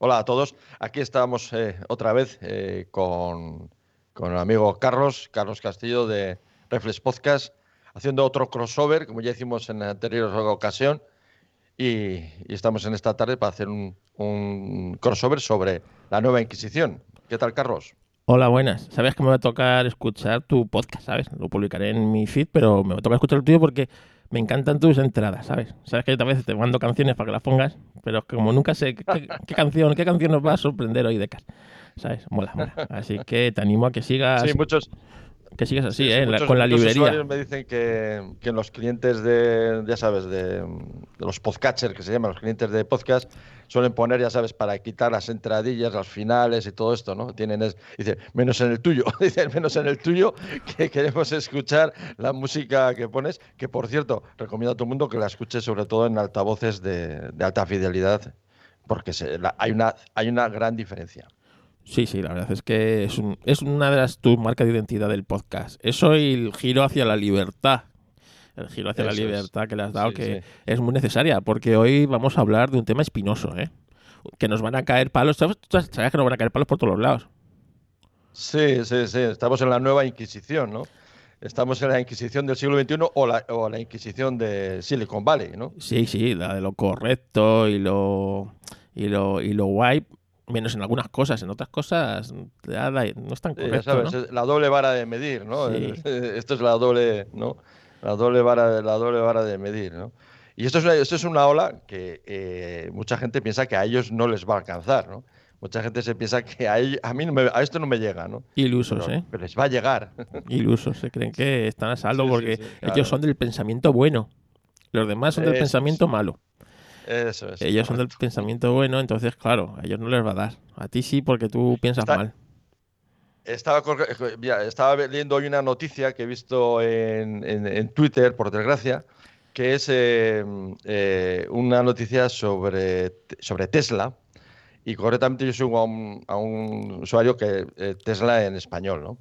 Hola a todos. Aquí estamos eh, otra vez eh, con, con, el amigo Carlos, Carlos Castillo de Reflex Podcast, haciendo otro crossover, como ya hicimos en anterior ocasión. Y, estamos en esta tarde para hacer un, un, crossover sobre la nueva Inquisición. ¿Qué tal, Carlos? Hola, buenas. Sabes que me va a tocar escuchar tu podcast, ¿sabes? Lo publicaré en mi feed, pero me va a tocar escuchar el tuyo porque me encantan tus entradas, ¿sabes? Sabes que a veces te mando canciones para que las pongas, pero como nunca sé qué, canción, qué canción nos va a sorprender hoy de ¿sabes? Mola, mola. Así que te animo a que sigas. Sí, muchos. Que sigas así, ¿eh? con la librería. me dicen que, que los clientes de, ya sabes, de, de los podcatchers, que se llaman los clientes de podcast, suelen poner, ya sabes, para quitar las entradillas, las finales y todo esto, ¿no? Tienen, es, dice, menos en el tuyo, dice, menos en el tuyo, que queremos escuchar la música que pones, que por cierto, recomiendo a todo el mundo que la escuche sobre todo en altavoces de, alta fidelidad, porque se, hay, una, hay una gran diferencia. Sí, sí, la verdad es que es, un, es una de las tus marcas de identidad del podcast. Eso y el giro hacia la libertad, el giro hacia la libertad que le has dado, que es muy necesaria, porque hoy vamos a hablar de un tema espinoso, ¿eh? Que nos van a caer palos. ¿Sabes, que nos van a caer palos por todos los lados? Sí, sí, sí. Estamos en la nueva Inquisición, ¿no? Estamos en la Inquisición del siglo XXI o la, o la Inquisición de Silicon Valley, ¿no? Sí, sí, la de lo correcto y lo, y lo, y lo guay, menos en algunas cosas, en otras cosas no es tan correcto. sabes, la doble vara de medir, ¿no? Esto es la doble, ¿no? La doble vara, la doble vara de medir, ¿no? Y esto es una, esto es una ola que eh, mucha gente piensa que a ellos no les va a alcanzar, ¿no? Mucha gente se piensa que a, a mí a esto no me llega, ¿no? Ilusos, ¿eh? Pero les va a llegar. Ilusos, se creen que están a saldo porque ellos son del pensamiento bueno. Los demás son del pensamiento malo. Eso es. Ellos son del pensamiento bueno, entonces, claro, a ellos no les va a dar. A ti sí, porque tú piensas mal. Estaba, estaba leyendo hoy una noticia que he visto en, Twitter, por desgracia, que es em, eh, una noticia sobre, sobre Tesla. Y correctamente yo sigo a un, usuario que eh, Tesla en español, ¿no?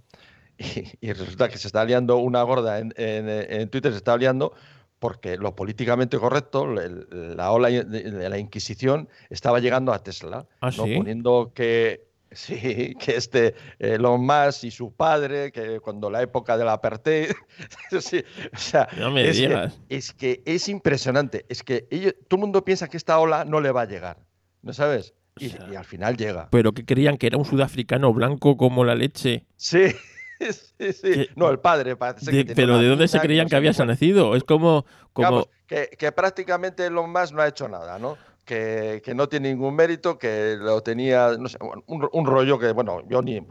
Y, resulta que se está liando una gorda en, Twitter, se está liando porque lo políticamente correcto, la ola de la Inquisición, estaba llegando a Tesla, ¿Ah, poniendo que Sí, que este Elon Musk y su padre, que cuando la época del apartheid. sí, o sea, no me es, digas. Que, es que es impresionante. Es que ellos, todo el mundo piensa que esta ola no le va a llegar. ¿No sabes? Y, al final llega. Pero que creían que era un sudafricano blanco como la leche. Sí. Sí, sí. No, el padre parece que Pero ¿de dónde se creían que, había nacido? Es como. como... que, que, prácticamente Elon Musk no ha hecho nada, ¿no? que, no tiene ningún mérito, que lo tenía, no sé, un, rollo que, bueno, yo ni,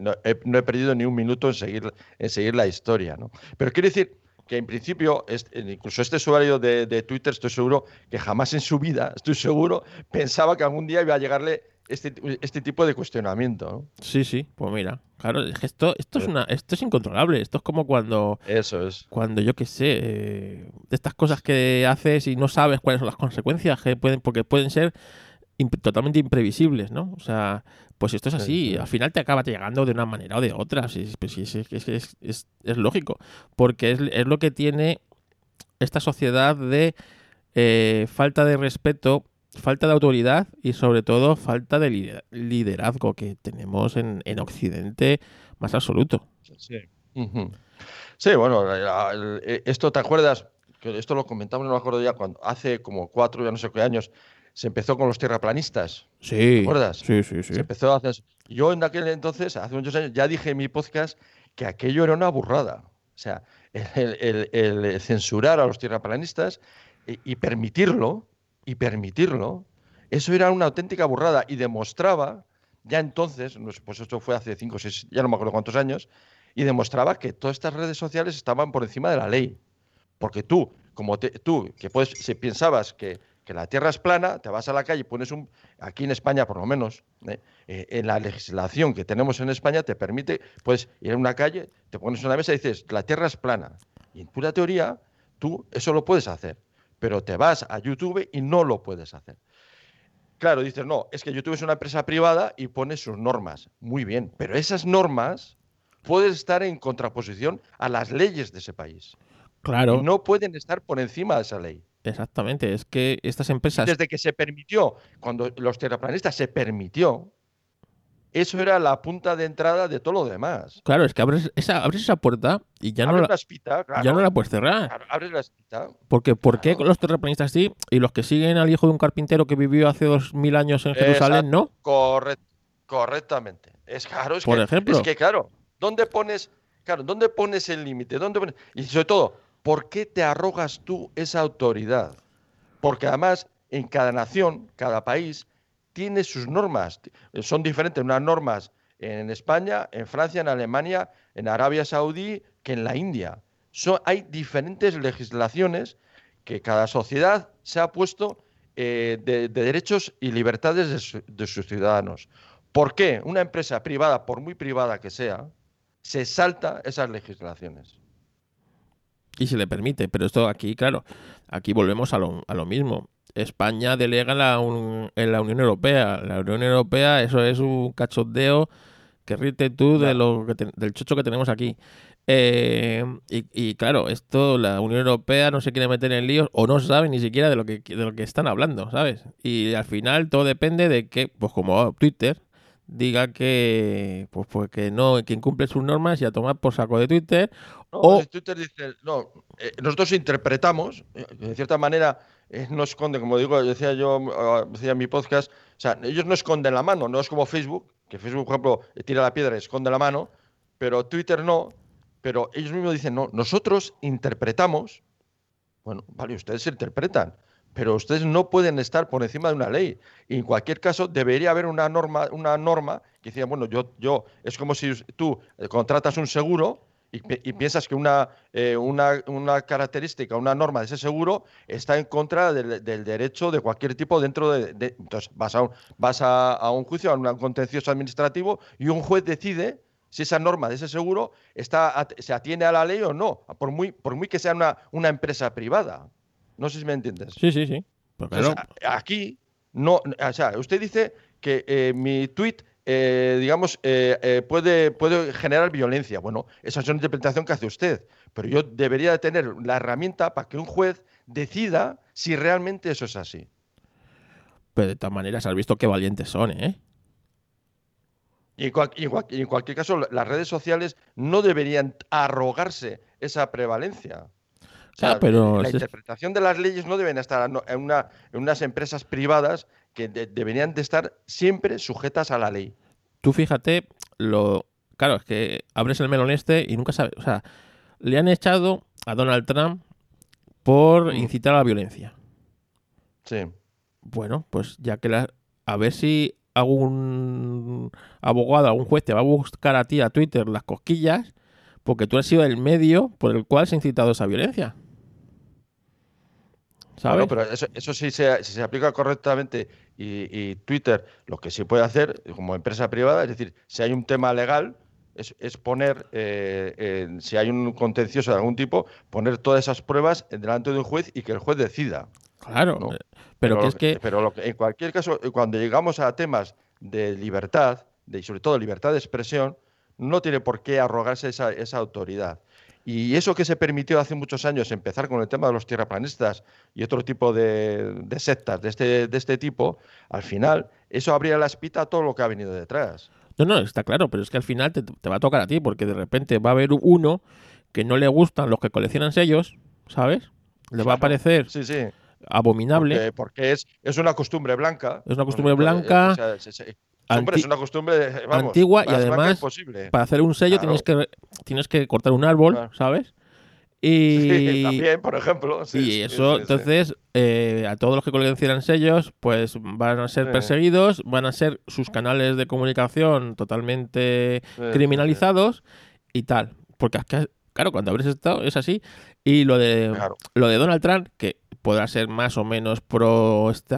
no, he, perdido ni un minuto en seguir, en seguir la historia, ¿no? Pero quiero decir que en principio, incluso este usuario de, de Twitter, estoy seguro que jamás en su vida, estoy seguro, pensaba que algún día iba a llegarle este, este tipo de cuestionamiento. ¿no? Sí, sí, pues mira, claro, esto, esto, es una, esto es incontrolable. Esto es como cuando. Eso es. Cuando yo qué sé, eh, de estas cosas que haces y no sabes cuáles son las consecuencias, que pueden, porque pueden ser totalmente imprevisibles, ¿no? O sea, pues esto es así, al final te acaba llegando de una manera o de otra. Sí, pues es, es, es, es, lógico, porque es, lo que tiene esta sociedad de eh, falta de respeto falta de autoridad y sobre todo falta de liderazgo que tenemos en, en Occidente más absoluto. Sí. sí, bueno, eh, esto te acuerdas, que esto lo comentamos, no me acuerdo ya, cuando hace como cuatro, ya no sé qué años, se empezó con los tierraplanistas. Sí. ¿Te acuerdas? Sí, sí, sí. Se empezó a hacer... Yo en aquel entonces, hace muchos años, ya dije en mi podcast que aquello era una burrada. O sea, el, censurar a los tierraplanistas y permitirlo, y permitirlo, eso era una auténtica burrada y demostraba, ya entonces, pues esto fue hace cinco o seis, ya no me acuerdo cuántos años, y demostraba que todas estas redes sociales estaban por encima de la ley. Porque tú, como tú, que puedes, si pensabas que, la Tierra es plana, te vas a la calle y pones un, aquí en España por lo menos, ¿eh? Eh, en la legislación que tenemos en España te permite, puedes ir a una calle, te pones una mesa y dices, la Tierra es plana. Y en pura teoría, tú eso lo puedes hacer pero te vas a YouTube y no lo puedes hacer. Claro, dices, no, es que YouTube es una empresa privada y pone sus normas. Muy bien, pero esas normas pueden estar en contraposición a las leyes de ese país. Claro. no pueden estar por encima de esa ley. Exactamente, es que estas empresas... Desde que se permitió, cuando los terraplanistas se permitió, eso era la punta de entrada de todo lo demás. Claro, es que abres esa, abres esa puerta y ya, no la, la espita, claro, ya no la puedes cerrar. claro, abres la espita. Porque ¿por qué los terraplanistas sí y los que siguen al hijo de un carpintero que vivió hace dos mil años en Jerusalén no? Corre- correctamente. Es claro, es Por que, ejemplo. es que claro, ¿dónde pones, claro, dónde pones el límite? ¿Dónde pones- Y sobre todo, ¿por qué te arrogas tú esa autoridad? Porque además, en cada nación, cada país, tiene sus normas. Son diferentes unas normas en España, en Francia, en Alemania, en Arabia Saudí, que en la India. Hay diferentes legislaciones que cada sociedad se ha puesto eh, de, de derechos y libertades de, su- de sus ciudadanos. ¿Por qué una empresa privada, por muy privada que sea, se salta esas legislaciones? Y se le permite, pero esto aquí, claro, aquí volvemos a lo mismo. España delega en la, un- en la Unión Europea. La Unión Europea, eso es un cachondeo que ríete tú de lo que te- del chocho que tenemos aquí. Eh, y, y claro, esto la Unión Europea no se quiere meter en líos o no sabe ni siquiera de lo que de lo que están hablando, ¿sabes? Y al final todo depende de que, pues como Twitter diga que pues, pues que no, que incumple sus normas y a tomar por saco de Twitter No, O- Twitter dice, no, eh, nosotros interpretamos, eh, de cierta manera, no esconde, como digo, decía yo, ah, decía en mi podcast, o sea, ellos no esconden la mano, no es como Facebook, que Facebook, por ejemplo, tira la piedra y esconde la mano, pero Twitter no, pero ellos mismos dicen, no, nosotros interpretamos, bueno, vale, ustedes interpretan, pero ustedes no pueden estar por encima de una ley. Y en cualquier caso, debería haber una norma, una norma que decía, bueno, yo, yo, es como si tú eh, contratas un seguro y, pi- y piensas que una, eh, una, una característica, una norma de ese seguro está en contra del, del derecho de cualquier tipo dentro de... de- entonces vas, a un, vas a, a un juicio, a un contencioso administrativo y un juez decide si esa norma de ese seguro está, se atiene a la ley o no, por muy, por muy que sea una, una empresa privada. No sé si me entiendes. Sí, sí, sí. Pues aquí, no, o sea, usted dice que eh, mi tweet, eh, digamos, eh, eh, puede, puede generar violencia. Bueno, esa es una interpretación que hace usted, pero yo debería de tener la herramienta para que un juez decida si realmente eso es así. pero de todas maneras has visto qué valientes son, ¿eh? Y en, cual- y en cual- y en cualquier caso, la- las redes sociales no deberían arrogarse esa prevalencia. O sea, pero la interpretación de las leyes no deben estar en, una, en unas empresas privadas que de- deberían de estar siempre sujetas a la ley. Tú fíjate, lo. Claro, es que abres el melón este y nunca sabes. O sea, le han echado a Donald Trump por Mm. incitar a la violencia. Sí. Bueno, pues ya que la. A ver si algún abogado, algún juez te va a buscar a ti a Twitter las cosquillas, porque tú has sido el medio por el cual se ha incitado esa violencia. ¿Sabes? Bueno, pero eso, eso sí se, si se aplica correctamente y, y Twitter lo que sí puede hacer como empresa privada, es decir, si hay un tema legal, es, es poner, eh, eh, si hay un contencioso de algún tipo, poner todas esas pruebas delante de un juez y que el juez decida. claro. no. eh, Pero, que es que. pero lo que- en cualquier caso, cuando llegamos a temas de libertad, de, y sobre todo libertad de expresión, no tiene por qué arrogarse esa, esa autoridad. Y eso que se permitió hace muchos años empezar con el tema de los tierraplanistas y otro tipo de, de sectas de este, de este tipo, al final eso abría la espita a todo lo que ha venido detrás. No, no, está claro, pero es que al final te, te va a tocar a ti, porque de repente va a haber uno que no le gustan los que coleccionan sellos, ¿sabes? Le va a parecer Sí, sí. abominable. Porque, porque es, es una costumbre blanca. Es una costumbre blanca, hombre, es una costumbre vamos, antigua y además. Para hacer un sello Claro. tienes que tienes que cortar un árbol, Claro. ¿sabes? Sí, Y, también, por ejemplo. sí, y eso, sí, entonces, eh, a todos los que coleccionan sellos, pues van a ser perseguidos, van a ser sus canales de comunicación totalmente criminalizados y tal. Porque claro, cuando abres esto es así. Y lo de. Claro. lo de Donald Trump, que podrá ser más o menos pro este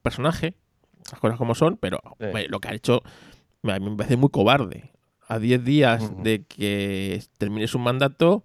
personaje, las cosas como son, pero Sí. hombre, lo que ha hecho a mí me parece muy cobarde. A 10 días de que termine su mandato,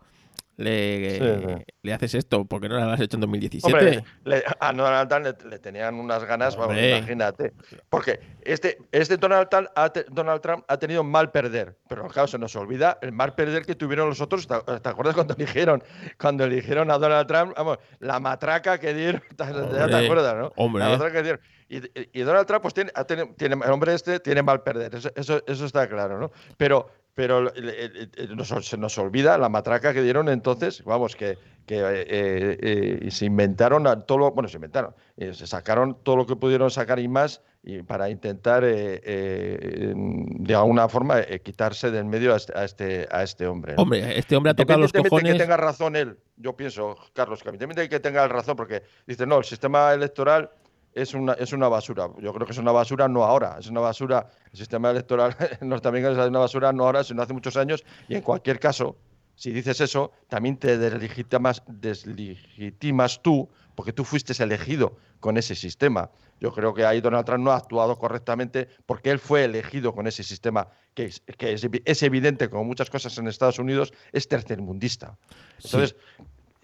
le, Sí, le haces esto? ¿Por qué no lo has hecho en 2017? Hombre, le- a Donald Trump le, le tenían unas ganas, vamos, Hombre. imagínate. Porque este, este Donald, Trump ha, te- Donald Trump ha tenido mal perder, pero claro, se nos olvida el mal perder que tuvieron los otros. ¿Te, te acuerdas cuando eligieron, cuando eligieron a Donald Trump? Vamos, la matraca que dieron, ¿te, te Hombre, acuerdas, no? hombre. La matraca que dieron. Y, y- Donald Trump, pues tiene, tenido- tiene- el hombre este tiene mal perder, eso, eso, eso está claro, ¿no? Pero, pero el- el- nos- se nos olvida la matraca que dieron entonces, vamos, que, que eh, eh, eh, se inventaron a todo lo, bueno, se inventaron, eh, se sacaron todo lo que pudieron sacar y más y para intentar eh, eh, de alguna forma eh, quitarse del medio a este, a este, a este hombre. ¿no? Hombre, este hombre ha tocado los cojones. que tenga razón él, yo pienso, Carlos, que que tenga razón, porque dice, no, el sistema electoral es una, es una basura. Yo creo que es una basura no ahora, es una basura, el sistema electoral norteamericano es una basura no ahora, sino hace muchos años, y en cualquier caso, si dices eso, también te deslegitimas, deslegitimas tú, porque tú fuiste elegido con ese sistema. Yo creo que ahí Donald Trump no ha actuado correctamente porque él fue elegido con ese sistema que es, que es evidente, como muchas cosas en Estados Unidos, es tercermundista. Entonces,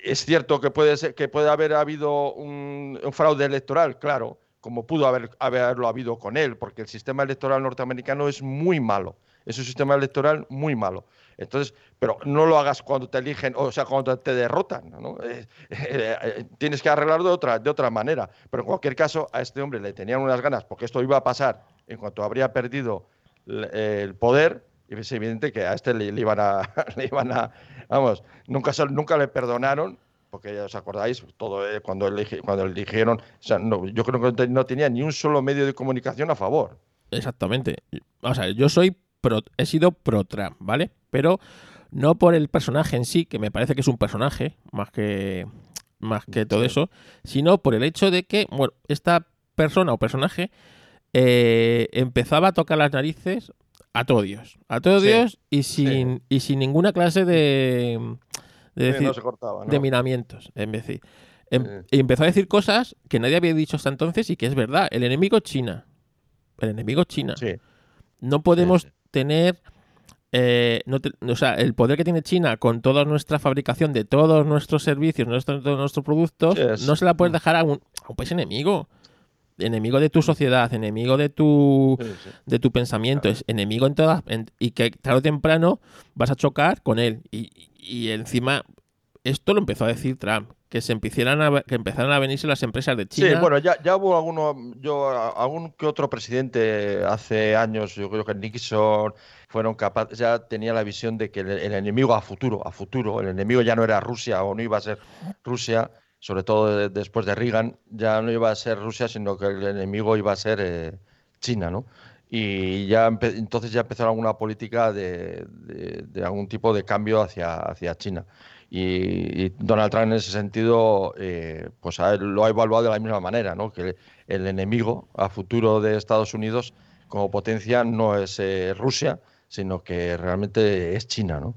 es cierto que puede, ser, que puede haber habido un, fraude electoral, claro, como pudo haber, haberlo habido con él, porque el sistema electoral norteamericano es muy malo. Es un sistema electoral muy malo. Entonces, pero no lo hagas cuando te eligen, o sea, cuando te derrotan, ¿no? Eh, eh, tienes que arreglarlo de otra, de otra manera. Pero en cualquier caso, a este hombre le tenían unas ganas, porque esto iba a pasar en cuanto habría perdido el poder, y es evidente que a este le, le iban a, le iban a, vamos, nunca, nunca le perdonaron, porque ya os acordáis, todo eh, cuando, eligi- cuando eligieron, o sea, no, yo creo que no te- no tenía ni un solo medio de comunicación a favor. Exactamente. O sea, yo soy pro, he sido pro Trump, ¿vale? Pero no por el personaje en sí, que me parece que es un personaje, más que más que todo Sí. eso, sino por el hecho de que, bueno, esta persona o personaje eh, empezaba a tocar las narices a todo Dios, a todo Sí, Dios y sin, y sin ninguna clase de, decir, no se cortaba, ¿no? de miramientos, en vez de em- y empezó a decir cosas que nadie había dicho hasta entonces y que es verdad. El enemigo es China. El enemigo es China. Sí, No podemos tener. eh, no te- o sea, el poder que tiene China con toda nuestra fabricación de todos nuestros servicios, nuestros, todos nuestros productos, es- no se la puedes dejar a un, a un país enemigo. Enemigo de tu sociedad, enemigo de tu, sí, sí. de tu pensamiento, es enemigo en todas. en- y que tarde o temprano vas a chocar con él. Y, y encima, esto lo empezó a decir Trump, que se empezaran a, que empezaran a venirse las empresas de China. Sí, bueno, ya, ya hubo alguno, yo, algún que otro presidente hace años, yo creo que Nixon, fueron capaces, ya tenía la visión de que el, el enemigo a futuro, a futuro, el enemigo ya no era Rusia o no iba a ser Rusia, sobre todo de- después de Reagan, ya no iba a ser Rusia, sino que el enemigo iba a ser eh, China, ¿no? Y ya entonces ya empezaron alguna política de, de- algún tipo de cambio hacia, hacia China. Y, Donald Trump en ese sentido, eh, pues lo ha evaluado de la misma manera, ¿no? Que el enemigo a futuro de Estados Unidos como potencia no es eh, Rusia, sino que realmente es China, ¿no?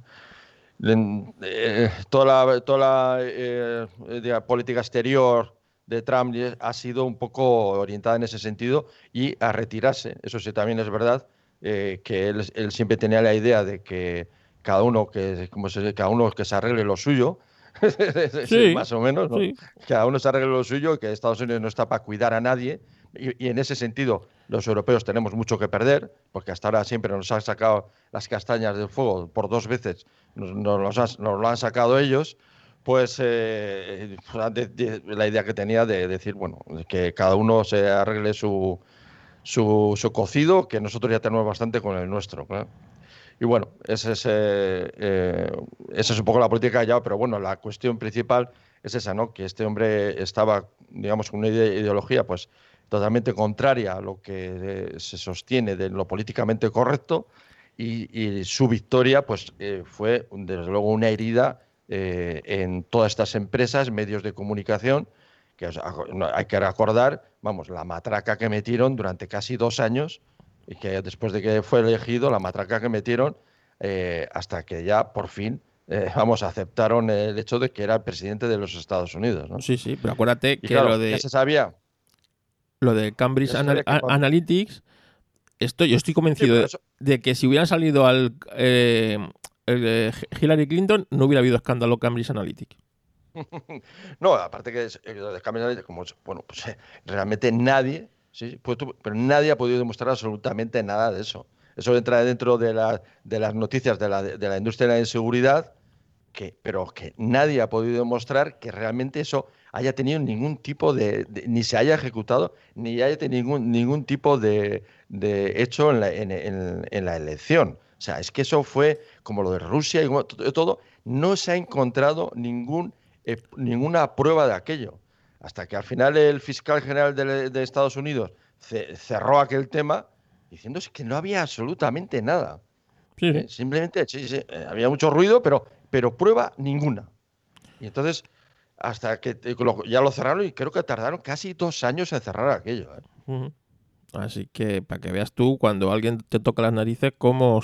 Eh, toda la, toda la eh, eh, política exterior de Trump ha sido un poco orientada en ese sentido y a retirarse. Eso sí, también es verdad eh, que él, él siempre tenía la idea de que cada uno que, como se, cada uno que se arregle lo suyo, Sí, más o menos, ¿no? sí. cada uno se arregle lo suyo y que Estados Unidos no está para cuidar a nadie. Y, y en ese sentido, los europeos tenemos mucho que perder, porque hasta ahora siempre nos han sacado las castañas del fuego por dos veces, nos, nos nos lo han sacado ellos. Pues eh, de- de- la idea que tenía de decir, bueno, que cada uno se arregle su, su, su cocido, que nosotros ya tenemos bastante con el nuestro. Y bueno, ese es, eh, eh, esa es un poco la política ya, pero bueno, la cuestión principal es esa, ¿no? Que este hombre estaba, digamos, con una ide- ideología, pues, totalmente contraria a lo que eh, se sostiene de lo políticamente correcto y, y su victoria, pues, eh, fue, desde luego, una herida eh, en todas estas empresas, medios de comunicación, que aco- no, hay que recordar, vamos, la matraca que metieron durante casi dos años y que después de que fue elegido, la matraca que metieron eh, hasta que ya por fin, eh, vamos, aceptaron el hecho de que era el presidente de los Estados Unidos, ¿no? Sí, sí, pero acuérdate Y que claro, lo de ya se sabía. Lo de Cambridge Anal- Analytics, esto yo estoy Sí, convencido de, eso- de que si hubieran salido al eh, eh, Hillary Clinton, no hubiera habido escándalo Cambridge Analytica. no, aparte que es, de Cambridge Analytica, como, bueno, pues eh, realmente nadie, sí, pues pero nadie ha podido demostrar absolutamente nada de eso. Eso entra dentro de, la, de las noticias de la, de la industria de la inseguridad, que, pero que nadie ha podido demostrar que realmente eso haya tenido ningún tipo de, ni se haya ejecutado, ni haya tenido ningún, ningún tipo de, de hecho en la, en, en, la, elección. O sea, es que eso fue como lo de Rusia y todo, no se ha encontrado ningún, eh, ninguna prueba de aquello. Hasta que al final el fiscal general de, de Estados Unidos cerró aquel tema diciendo que no había absolutamente nada. Eh, simplemente eh, había mucho ruido, pero, pero prueba ninguna. Y entonces hasta que ya lo cerraron y creo que tardaron casi dos años en cerrar aquello. ¿eh? Así que para que veas tú, cuando alguien te toca las narices, cómo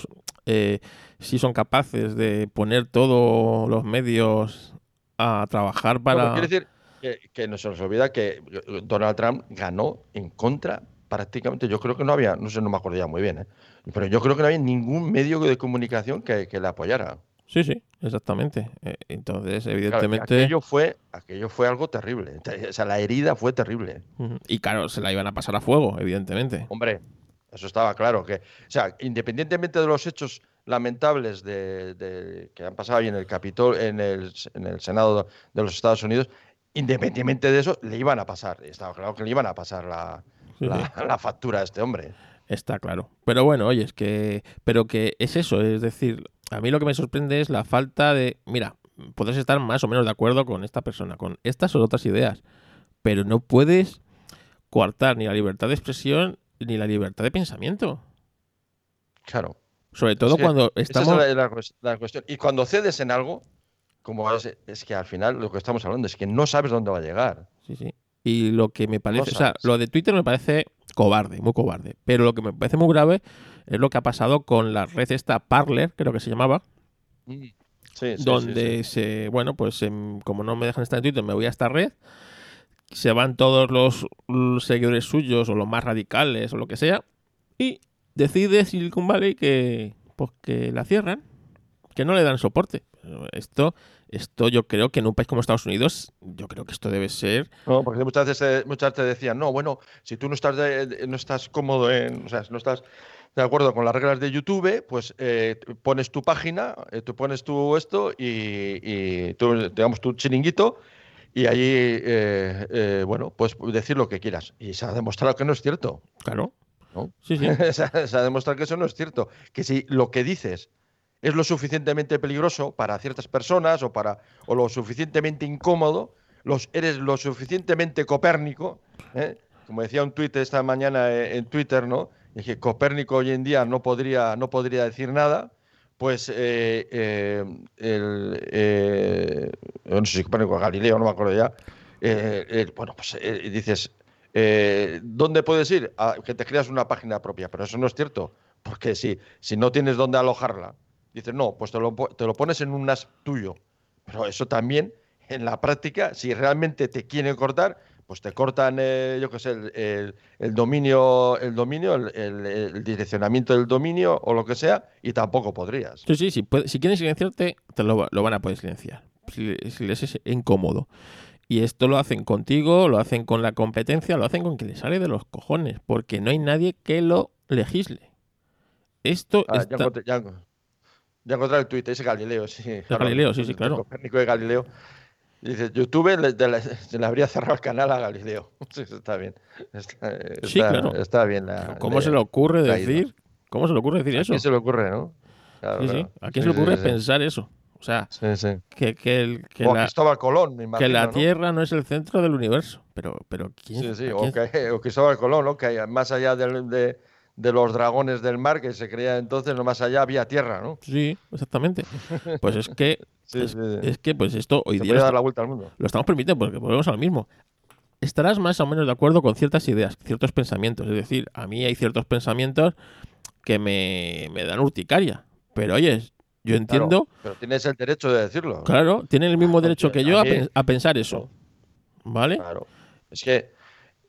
eh, si son capaces de poner todos los medios a trabajar para... quiere decir que, no se nos olvida que Donald Trump ganó en contra prácticamente, yo creo que no había, no sé, no me acuerdo ya muy bien, ¿eh? pero yo creo que no había ningún medio de comunicación que le apoyara. Sí, sí, exactamente. Eh, entonces, evidentemente. aquello, fue, aquello fue algo terrible. O sea, la herida fue terrible. Y claro, se la iban a pasar a fuego, evidentemente. Hombre, eso estaba claro. Que, o sea, independientemente de los hechos lamentables de, que han pasado ahí en el Capitol, en el, en el Senado de los Estados Unidos, independientemente de eso, le iban a pasar. Estaba claro que le iban a pasar la, la factura a este hombre. Está claro. Pero bueno, oye, es que. Pero que es eso, es decir, a mí lo que me sorprende es la falta de, mira, puedes estar más o menos de acuerdo con esta persona, con estas o otras ideas, pero no puedes coartar ni la libertad de expresión ni la libertad de pensamiento. Claro. Sobre todo cuando estamos... Esa es la, cuestión. Y cuando cedes en algo, como es, es, que al final lo que estamos hablando es que no sabes dónde va a llegar. Sí, sí. Y lo que me parece, o sea, lo de Twitter me parece cobarde, muy cobarde. Pero lo que me parece muy grave es lo que ha pasado con la red esta Parler, creo que se llamaba. Mm. Sí, donde se, bueno, pues em, como no me dejan estar en Twitter, me voy a esta red. Se van todos los, seguidores suyos o los más radicales o lo que sea. Y decide Silicon Valley que, pues, que la cierran, que no le dan soporte. Esto, esto yo creo que en un país como Estados Unidos, yo creo que esto debe ser. No, porque muchas veces, muchas veces te decían, no, bueno, si tú no estás, no estás cómodo en, o sea, no estás de acuerdo con las reglas de YouTube, pues eh, pones tu página, eh, tú pones tu esto y, y tú, digamos, tu chiringuito y allí, eh, bueno, pues decir lo que quieras. Y se ha demostrado que no es cierto. Claro. ¿no? Sí, sí. se, ha, demostrado que eso no es cierto. Que si lo que dices es lo suficientemente peligroso para ciertas personas o, para, o lo suficientemente incómodo, los, eres lo suficientemente copérnico, como decía un tuit esta mañana en Twitter, ¿no? que Copérnico hoy en día no podría, no podría decir nada, pues eh, eh, el, eh, no sé si Copérnico Galileo, no me acuerdo ya, bueno, pues dices, ¿dónde puedes ir? A que te creas una página propia, pero eso no es cierto, porque si, si no tienes dónde alojarla, dices, no, pues te lo, te lo pones en un NAS tuyo, pero eso también, en la práctica, si realmente te quieren cortar, pues te cortan, eh, yo qué sé, el, dominio, el dominio, el, direccionamiento del dominio o lo que sea, y tampoco podrías. Sí, sí, sí si quieren silenciarte, te lo, van a poder silenciar. Si, les es incómodo. Y esto lo hacen contigo, lo hacen con la competencia, lo hacen con quien les sale de los cojones, porque no hay nadie que lo legisle. Esto ah, ya, encontré, ya, encontré el tuit, es Galileo, sí. Galileo, sí, sí, claro. Copérnico de Galileo Dice, YouTube le, se le habría cerrado el canal a Galileo. Está bien. Está, sí, claro. Está bien ¿Cómo se le ocurre decir? ¿Cómo se le ocurre decir eso? ¿A quién se le ocurre, no? sí, sí. ¿A quién se le ocurre pensar eso? O sea, que, que, el, que la, Cristóbal Colón, me imagino, Que la Tierra no es el centro del universo. Pero, pero ¿quién? Sí, sí. O, que, o Cristóbal Colón, ¿no? Que más allá de, de los dragones del mar, que se creía entonces, no más allá había tierra, ¿no? Sí, exactamente. Pues es que, es, que pues esto hoy día... dar la vuelta al mundo. Lo estamos permitiendo porque volvemos a lo mismo. Estarás más o menos de acuerdo con ciertas ideas, ciertos pensamientos. Es decir, a mí hay ciertos pensamientos que me, dan urticaria. Pero oye, yo entiendo... pero tienes el derecho de decirlo. Claro, tienen el mismo derecho que yo a, pensar eso. ¿Vale? Claro. Es que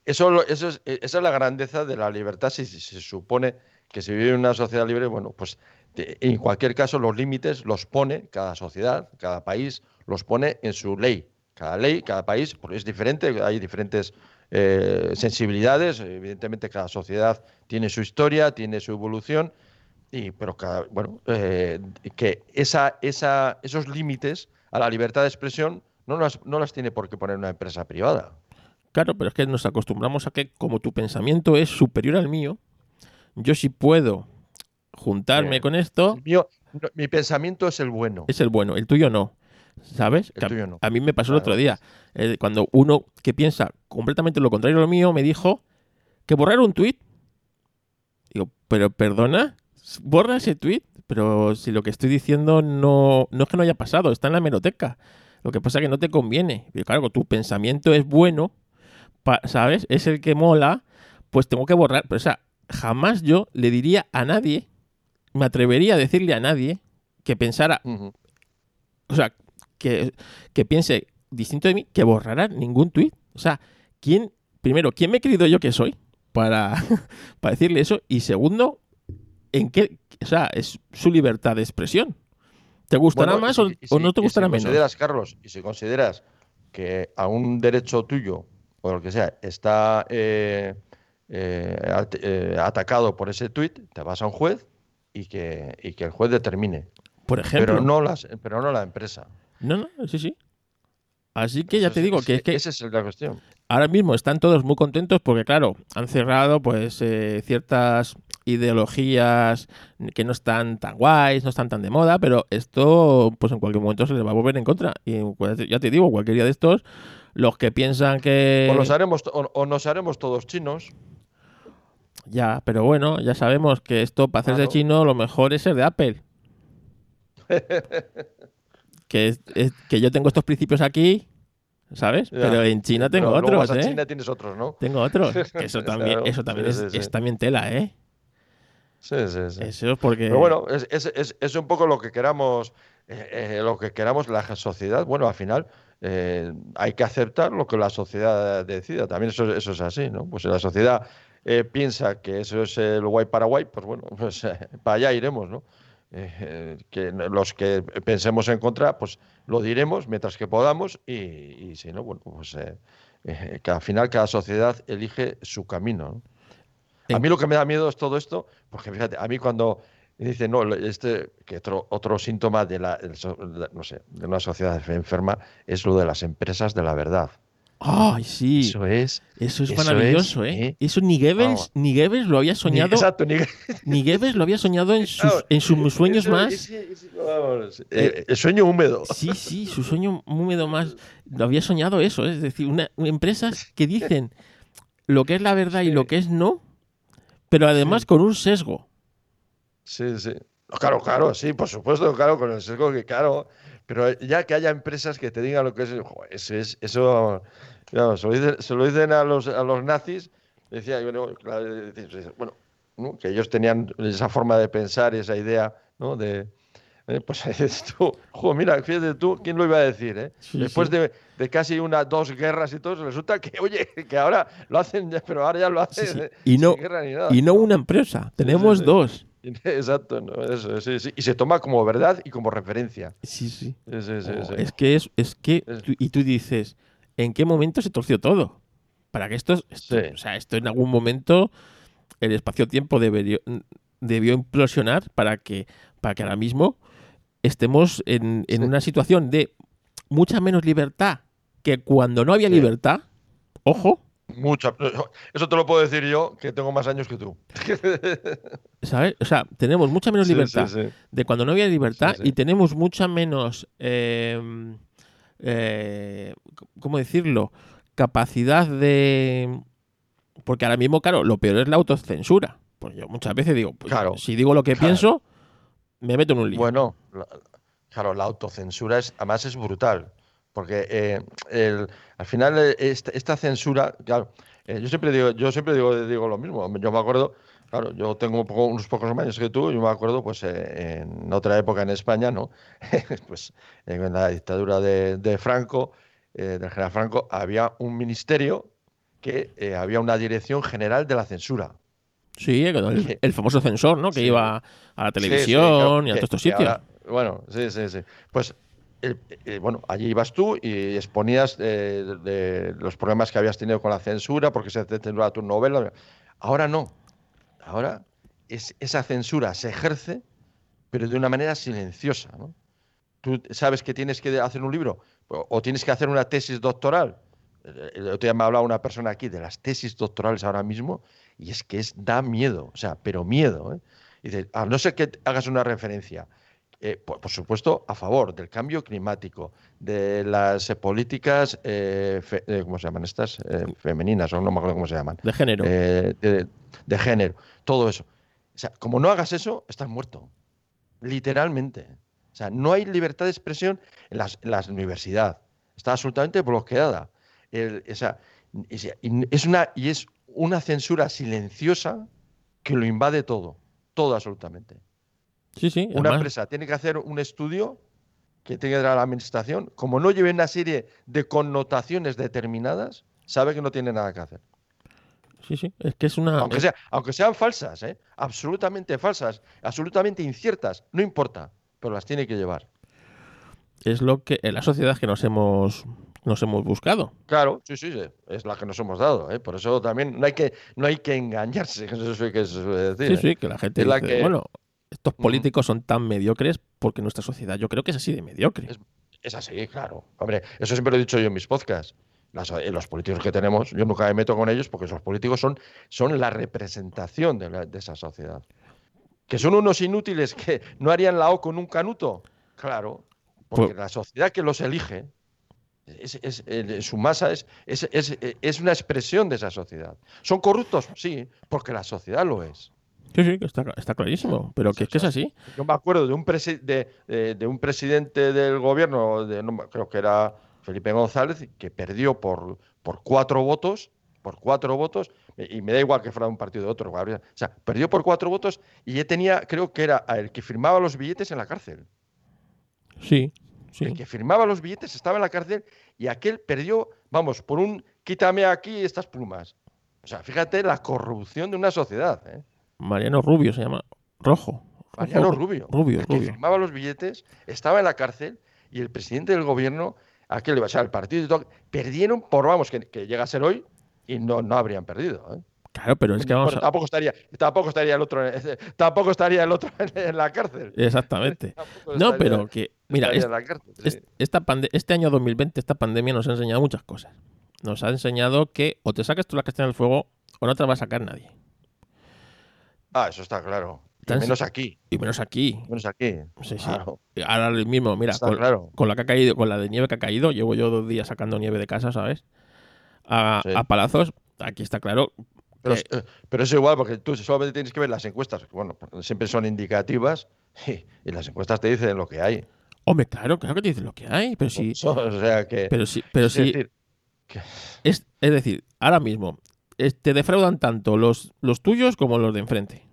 eso, eso es, esa es la grandeza de la libertad si, se supone que se vive en una sociedad libre, bueno, pues en cualquier caso, los límites los pone cada sociedad, cada país, los pone en su ley. Cada ley, cada país, porque es diferente, hay diferentes eh, sensibilidades, evidentemente cada sociedad tiene su historia, tiene su evolución, y, pero cada, bueno, eh, que esa, esa, esos límites a la libertad de expresión no las, no las tiene por qué poner una empresa privada. Claro, pero es que nos acostumbramos a que como tu pensamiento es superior al mío, yo sí puedo juntarme con esto. mi pensamiento es el bueno. Es el bueno, el tuyo no. ¿Sabes? A mí me pasó el otro día. Eh, cuando uno que piensa completamente lo contrario a lo mío me dijo que borrar un tuit. Digo, pero perdona, borra ese tuit. Pero si lo que estoy diciendo no, no es que no haya pasado, está en la hemeroteca. Lo que pasa es que no te conviene. Pero claro, tu pensamiento es bueno, ¿sabes? Es el que mola, pues tengo que borrar. Pero o sea, jamás yo le diría a nadie, me atrevería a decirle a nadie que pensara, o sea, que, piense distinto de mí, que borrara ningún tuit. O sea, ¿quién, primero, ¿quién me he creído yo que soy para, para decirle eso? Y segundo, ¿en qué, o sea, es su libertad de expresión? ¿Te gustará más o, no te gustará menos? Consideras, Carlos, y si consideras que a un derecho tuyo, o lo que sea, está eh, eh, eh, atacado por ese tuit, te vas a un juez y que, y que el juez determine. Por ejemplo. Pero no, las, pero no la empresa. No, no, sí, sí. Así que ya te digo que es que. Esa es la cuestión. Ahora mismo están todos muy contentos porque, claro, han cerrado pues eh, ciertas ideologías que no están tan guays, no están tan de moda, pero esto, pues en cualquier momento se les va a volver en contra. Y pues, ya te digo, cualquier día de estos, los que piensan que. O, haremos, o, nos haremos todos chinos. Ya, pero bueno, ya sabemos que esto, para hacerse chino, lo mejor es ser de Apple. que, que yo tengo estos principios aquí, ¿sabes? Pero en China tengo otros, ¿eh? En China tienes otros, ¿no? Tengo otros. eso también, eso también es, también tela, ¿eh? Sí, sí, sí. Eso es porque. Pero bueno, es, es, es un poco lo que queramos, eh, eh, lo que queramos la sociedad. Bueno, al final eh, hay que aceptar lo que la sociedad decida. También eso, eso es así, ¿no? Pues si la sociedad piensa que eso es el guay Paraguay, pues bueno, pues para allá iremos, ¿no? Eh, que los que pensemos en contra, pues lo diremos mientras que podamos y, si no, bueno, pues eh, eh, que al final cada sociedad elige su camino. A mí lo que me da miedo es todo esto, porque fíjate, a mí cuando dice no, este que otro, otro síntoma de la, no sé, de una sociedad enferma es lo de las empresas de la verdad. ¡Ay, sí! Eso es. Eso es maravilloso, ¿eh? Eso ni Goebbels, ni Goebbels lo había soñado. exacto, ni, ni Goebbels lo había soñado en sus, en sus sueños más. Eh, el sueño húmedo. Sí, sí, su sueño húmedo más. Lo había soñado eso, ¿eh? es decir, una, empresas que dicen lo que es la verdad y lo que es no, pero además con un sesgo. Sí, sí. Claro, claro, sí, por supuesto, claro, con el sesgo que, claro, pero ya que haya empresas que te digan lo que es, eso, es, eso se, lo dicen, a los, a los nazis, decía, bueno, que ellos tenían esa forma de pensar y esa idea, ¿no? De, eh, pues tú, mira, fíjate tú, ¿quién lo iba a decir? Eh? Después De, de, casi una, dos guerras y todo, resulta que, oye, que ahora lo hacen, pero ahora ya lo hacen y no, Y no una empresa, tenemos dos. Exacto, ¿no? Eso, sí, sí. Y se toma como verdad y como referencia. Sí, sí. Oh, es que es, es que. y tú dices, ¿en qué momento se torció todo? Para que esto, o sea, esto en algún momento el espacio-tiempo debió, debió implosionar para que, para que ahora mismo estemos en, en una situación de mucha menos libertad que cuando no había libertad. Ojo, Mucha. Eso te lo puedo decir yo, que tengo más años que tú. ¿Sabes? O sea, tenemos mucha menos libertad de cuando no había libertad y tenemos mucha menos, eh, eh, ¿cómo decirlo? Capacidad de... Porque ahora mismo, claro, lo peor es la autocensura. Pues yo muchas veces digo, pues, claro, si digo lo que pienso, me meto en un lío. Bueno, claro, la autocensura es, además es brutal. Porque eh, el, al final eh, esta, censura, claro, eh, yo siempre digo, yo siempre digo, digo lo mismo. Yo me acuerdo, claro, yo tengo unos pocos años que tú, yo me acuerdo, pues en otra época en España, ¿no? pues en la dictadura de, Franco, del general Franco, había un ministerio que había una dirección general de la censura. Sí, el, famoso censor, ¿no? Que iba a la televisión y a todos estos sitios. bueno, sí, sí, sí. Pues eh, bueno, allí ibas tú y exponías eh, los problemas que habías tenido con la censura, porque se censura tu novela. Ahora no. Ahora es, esa censura se ejerce, pero de una manera silenciosa. Tú sabes que tienes que hacer un libro o, tienes que hacer una tesis doctoral. El otro día me ha hablado una persona aquí de las tesis doctorales ahora mismo y es que es, da miedo, o sea, pero miedo. ¿eh? A no ser que hagas una referencia eh, por, supuesto, a favor del cambio climático, de las eh, políticas, eh, ¿cómo se llaman estas? femeninas, o no me acuerdo cómo se llaman. De género. De, género, todo eso. O sea, como no hagas eso, estás muerto. Literalmente. O sea, no hay libertad de expresión en, la universidad. Está absolutamente bloqueada. es una, y es una censura silenciosa que lo invade todo. Todo absolutamente. Sí, sí. Una empresa tiene que hacer un estudio que tenga la administración, como no lleve una serie de connotaciones determinadas, sabe que no tiene nada que hacer. Sí, sí, es que es una... Aunque, sea, aunque sean falsas, ¿eh? absolutamente falsas, absolutamente inciertas, no importa, pero las tiene que llevar. Es lo que en la sociedad que nos hemos nos hemos buscado. Claro, sí, sí, es la que nos hemos dado. ¿eh? Por eso también no hay que no hay que engañarse, eso es que se decir. Sí, sí, que la gente dice, bueno, estos políticos son tan mediocres porque nuestra sociedad yo creo que es así de mediocre. Es, así, claro. Hombre, eso siempre lo he dicho yo en mis podcasts. Eh, los políticos que tenemos, yo nunca me meto con ellos porque esos políticos son, son la representación de, esa sociedad. ¿Que son unos inútiles que no harían la O con un canuto? Claro, porque pues la sociedad que los elige, es, su masa es, es, una expresión de esa sociedad. ¿Son corruptos? Sí, porque la sociedad lo es. Sí, sí, está, está clarísimo, pero que, es así. Yo me acuerdo de un, de, un presidente del gobierno, de, creo que era Felipe González, que perdió por, por cuatro votos, por cuatro votos, y me da igual que fuera de un partido de otro. O sea, perdió por cuatro votos y ya tenía, creo que era el que firmaba los billetes en la cárcel. Sí, sí. El que firmaba los billetes estaba en la cárcel y aquel perdió, vamos, por un quítame aquí estas plumas. O sea, fíjate la corrupción de una sociedad. ¿eh? Mariano Rubio se llama. Rojo. Mariano Rubio. Rubio, el que firmaba los billetes, estaba en la cárcel y el presidente del gobierno, aquel iba a ser el partido y todo, perdieron por, vamos, que, llega a ser hoy y no, no habrían perdido. ¿eh? Claro, pero es que vamos tampoco estaría tampoco estaría el otro tampoco estaría el otro en la cárcel. Exactamente. no, pero que mira, esta este año 2020 esta pandemia nos ha enseñado muchas cosas. Nos ha enseñado que o te sacas tú la castaña del fuego o no te la va a sacar nadie. Ah, eso está claro. Y menos aquí. Y menos aquí. Menos aquí. Sí, sí. Ahora mismo, mira, con, la que ha caído, con la de nieve que ha caído, llevo yo dos días sacando nieve de casa, ¿sabes? A, palazos, aquí está claro. Pero, eh, pero, es igual, porque tú solamente tienes que ver las encuestas. Bueno, siempre son indicativas y, las encuestas te dicen lo que hay. Hombre, claro, claro que te dicen lo que hay, pero sí. o sea que. Pero sí, pero sí. es, es decir, ahora mismo, te defraudan tanto los, los tuyos como los de enfrente.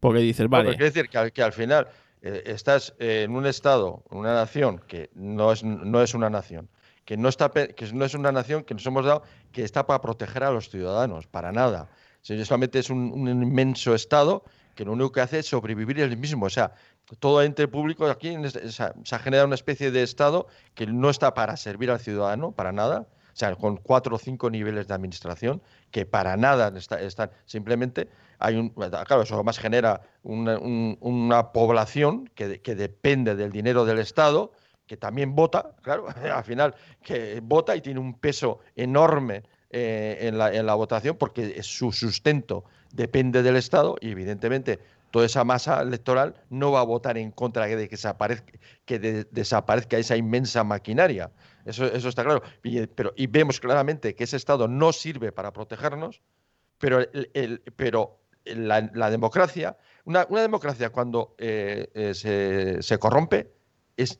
Porque dices, vale. quiere decir que al, final eh, estás en un estado, una nación que no es, no es una nación, que no, está, que no es una nación que nos hemos dado que está para proteger a los ciudadanos, para nada. solamente es un, inmenso estado que lo único que hace es sobrevivir el mismo. O sea, todo ente público aquí se ha generado una especie de estado que no está para servir al ciudadano, para nada, o sea, con cuatro o cinco niveles de administración que para nada están, simplemente hay un, claro, eso además genera una, población que, depende del dinero del Estado, que también vota, claro, al final, que vota y tiene un peso enorme eh, en, la, en la votación porque su sustento depende del Estado y evidentemente toda esa masa electoral no va a votar en contra de que que desaparezca esa inmensa maquinaria. Eso, eso está claro. Y, pero, y vemos claramente que ese Estado no sirve para protegernos, pero, el, pero la, democracia, una, democracia cuando eh, eh, se, corrompe, es,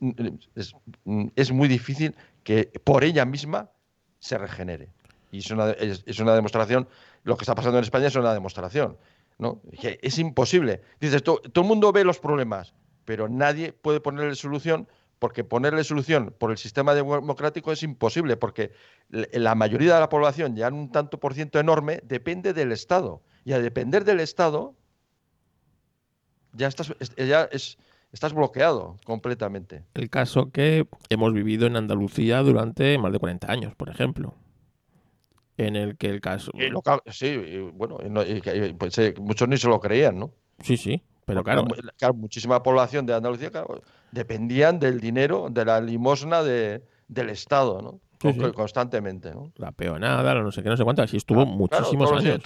es, muy difícil que por ella misma se regenere. Y es una, es una demostración, lo que está pasando en España es una demostración. ¿no? es imposible. Dices, todo, el mundo ve los problemas, pero nadie puede ponerle solución porque ponerle solución por el sistema democrático es imposible, porque la mayoría de la población, ya un tanto por ciento enorme, depende del Estado. y a depender del Estado, ya estás, ya es, estás bloqueado completamente. El caso que hemos vivido en Andalucía durante más de 40 años, por ejemplo. En el que el caso. sí, bueno, pues, muchos ni se lo creían, ¿no? Sí, sí, pero claro. muchísima población de Andalucía dependían del dinero, de la limosna de, del Estado, ¿no? Constantemente, ¿no? La peonada, no sé qué, no sé cuánto, así estuvo muchísimos años.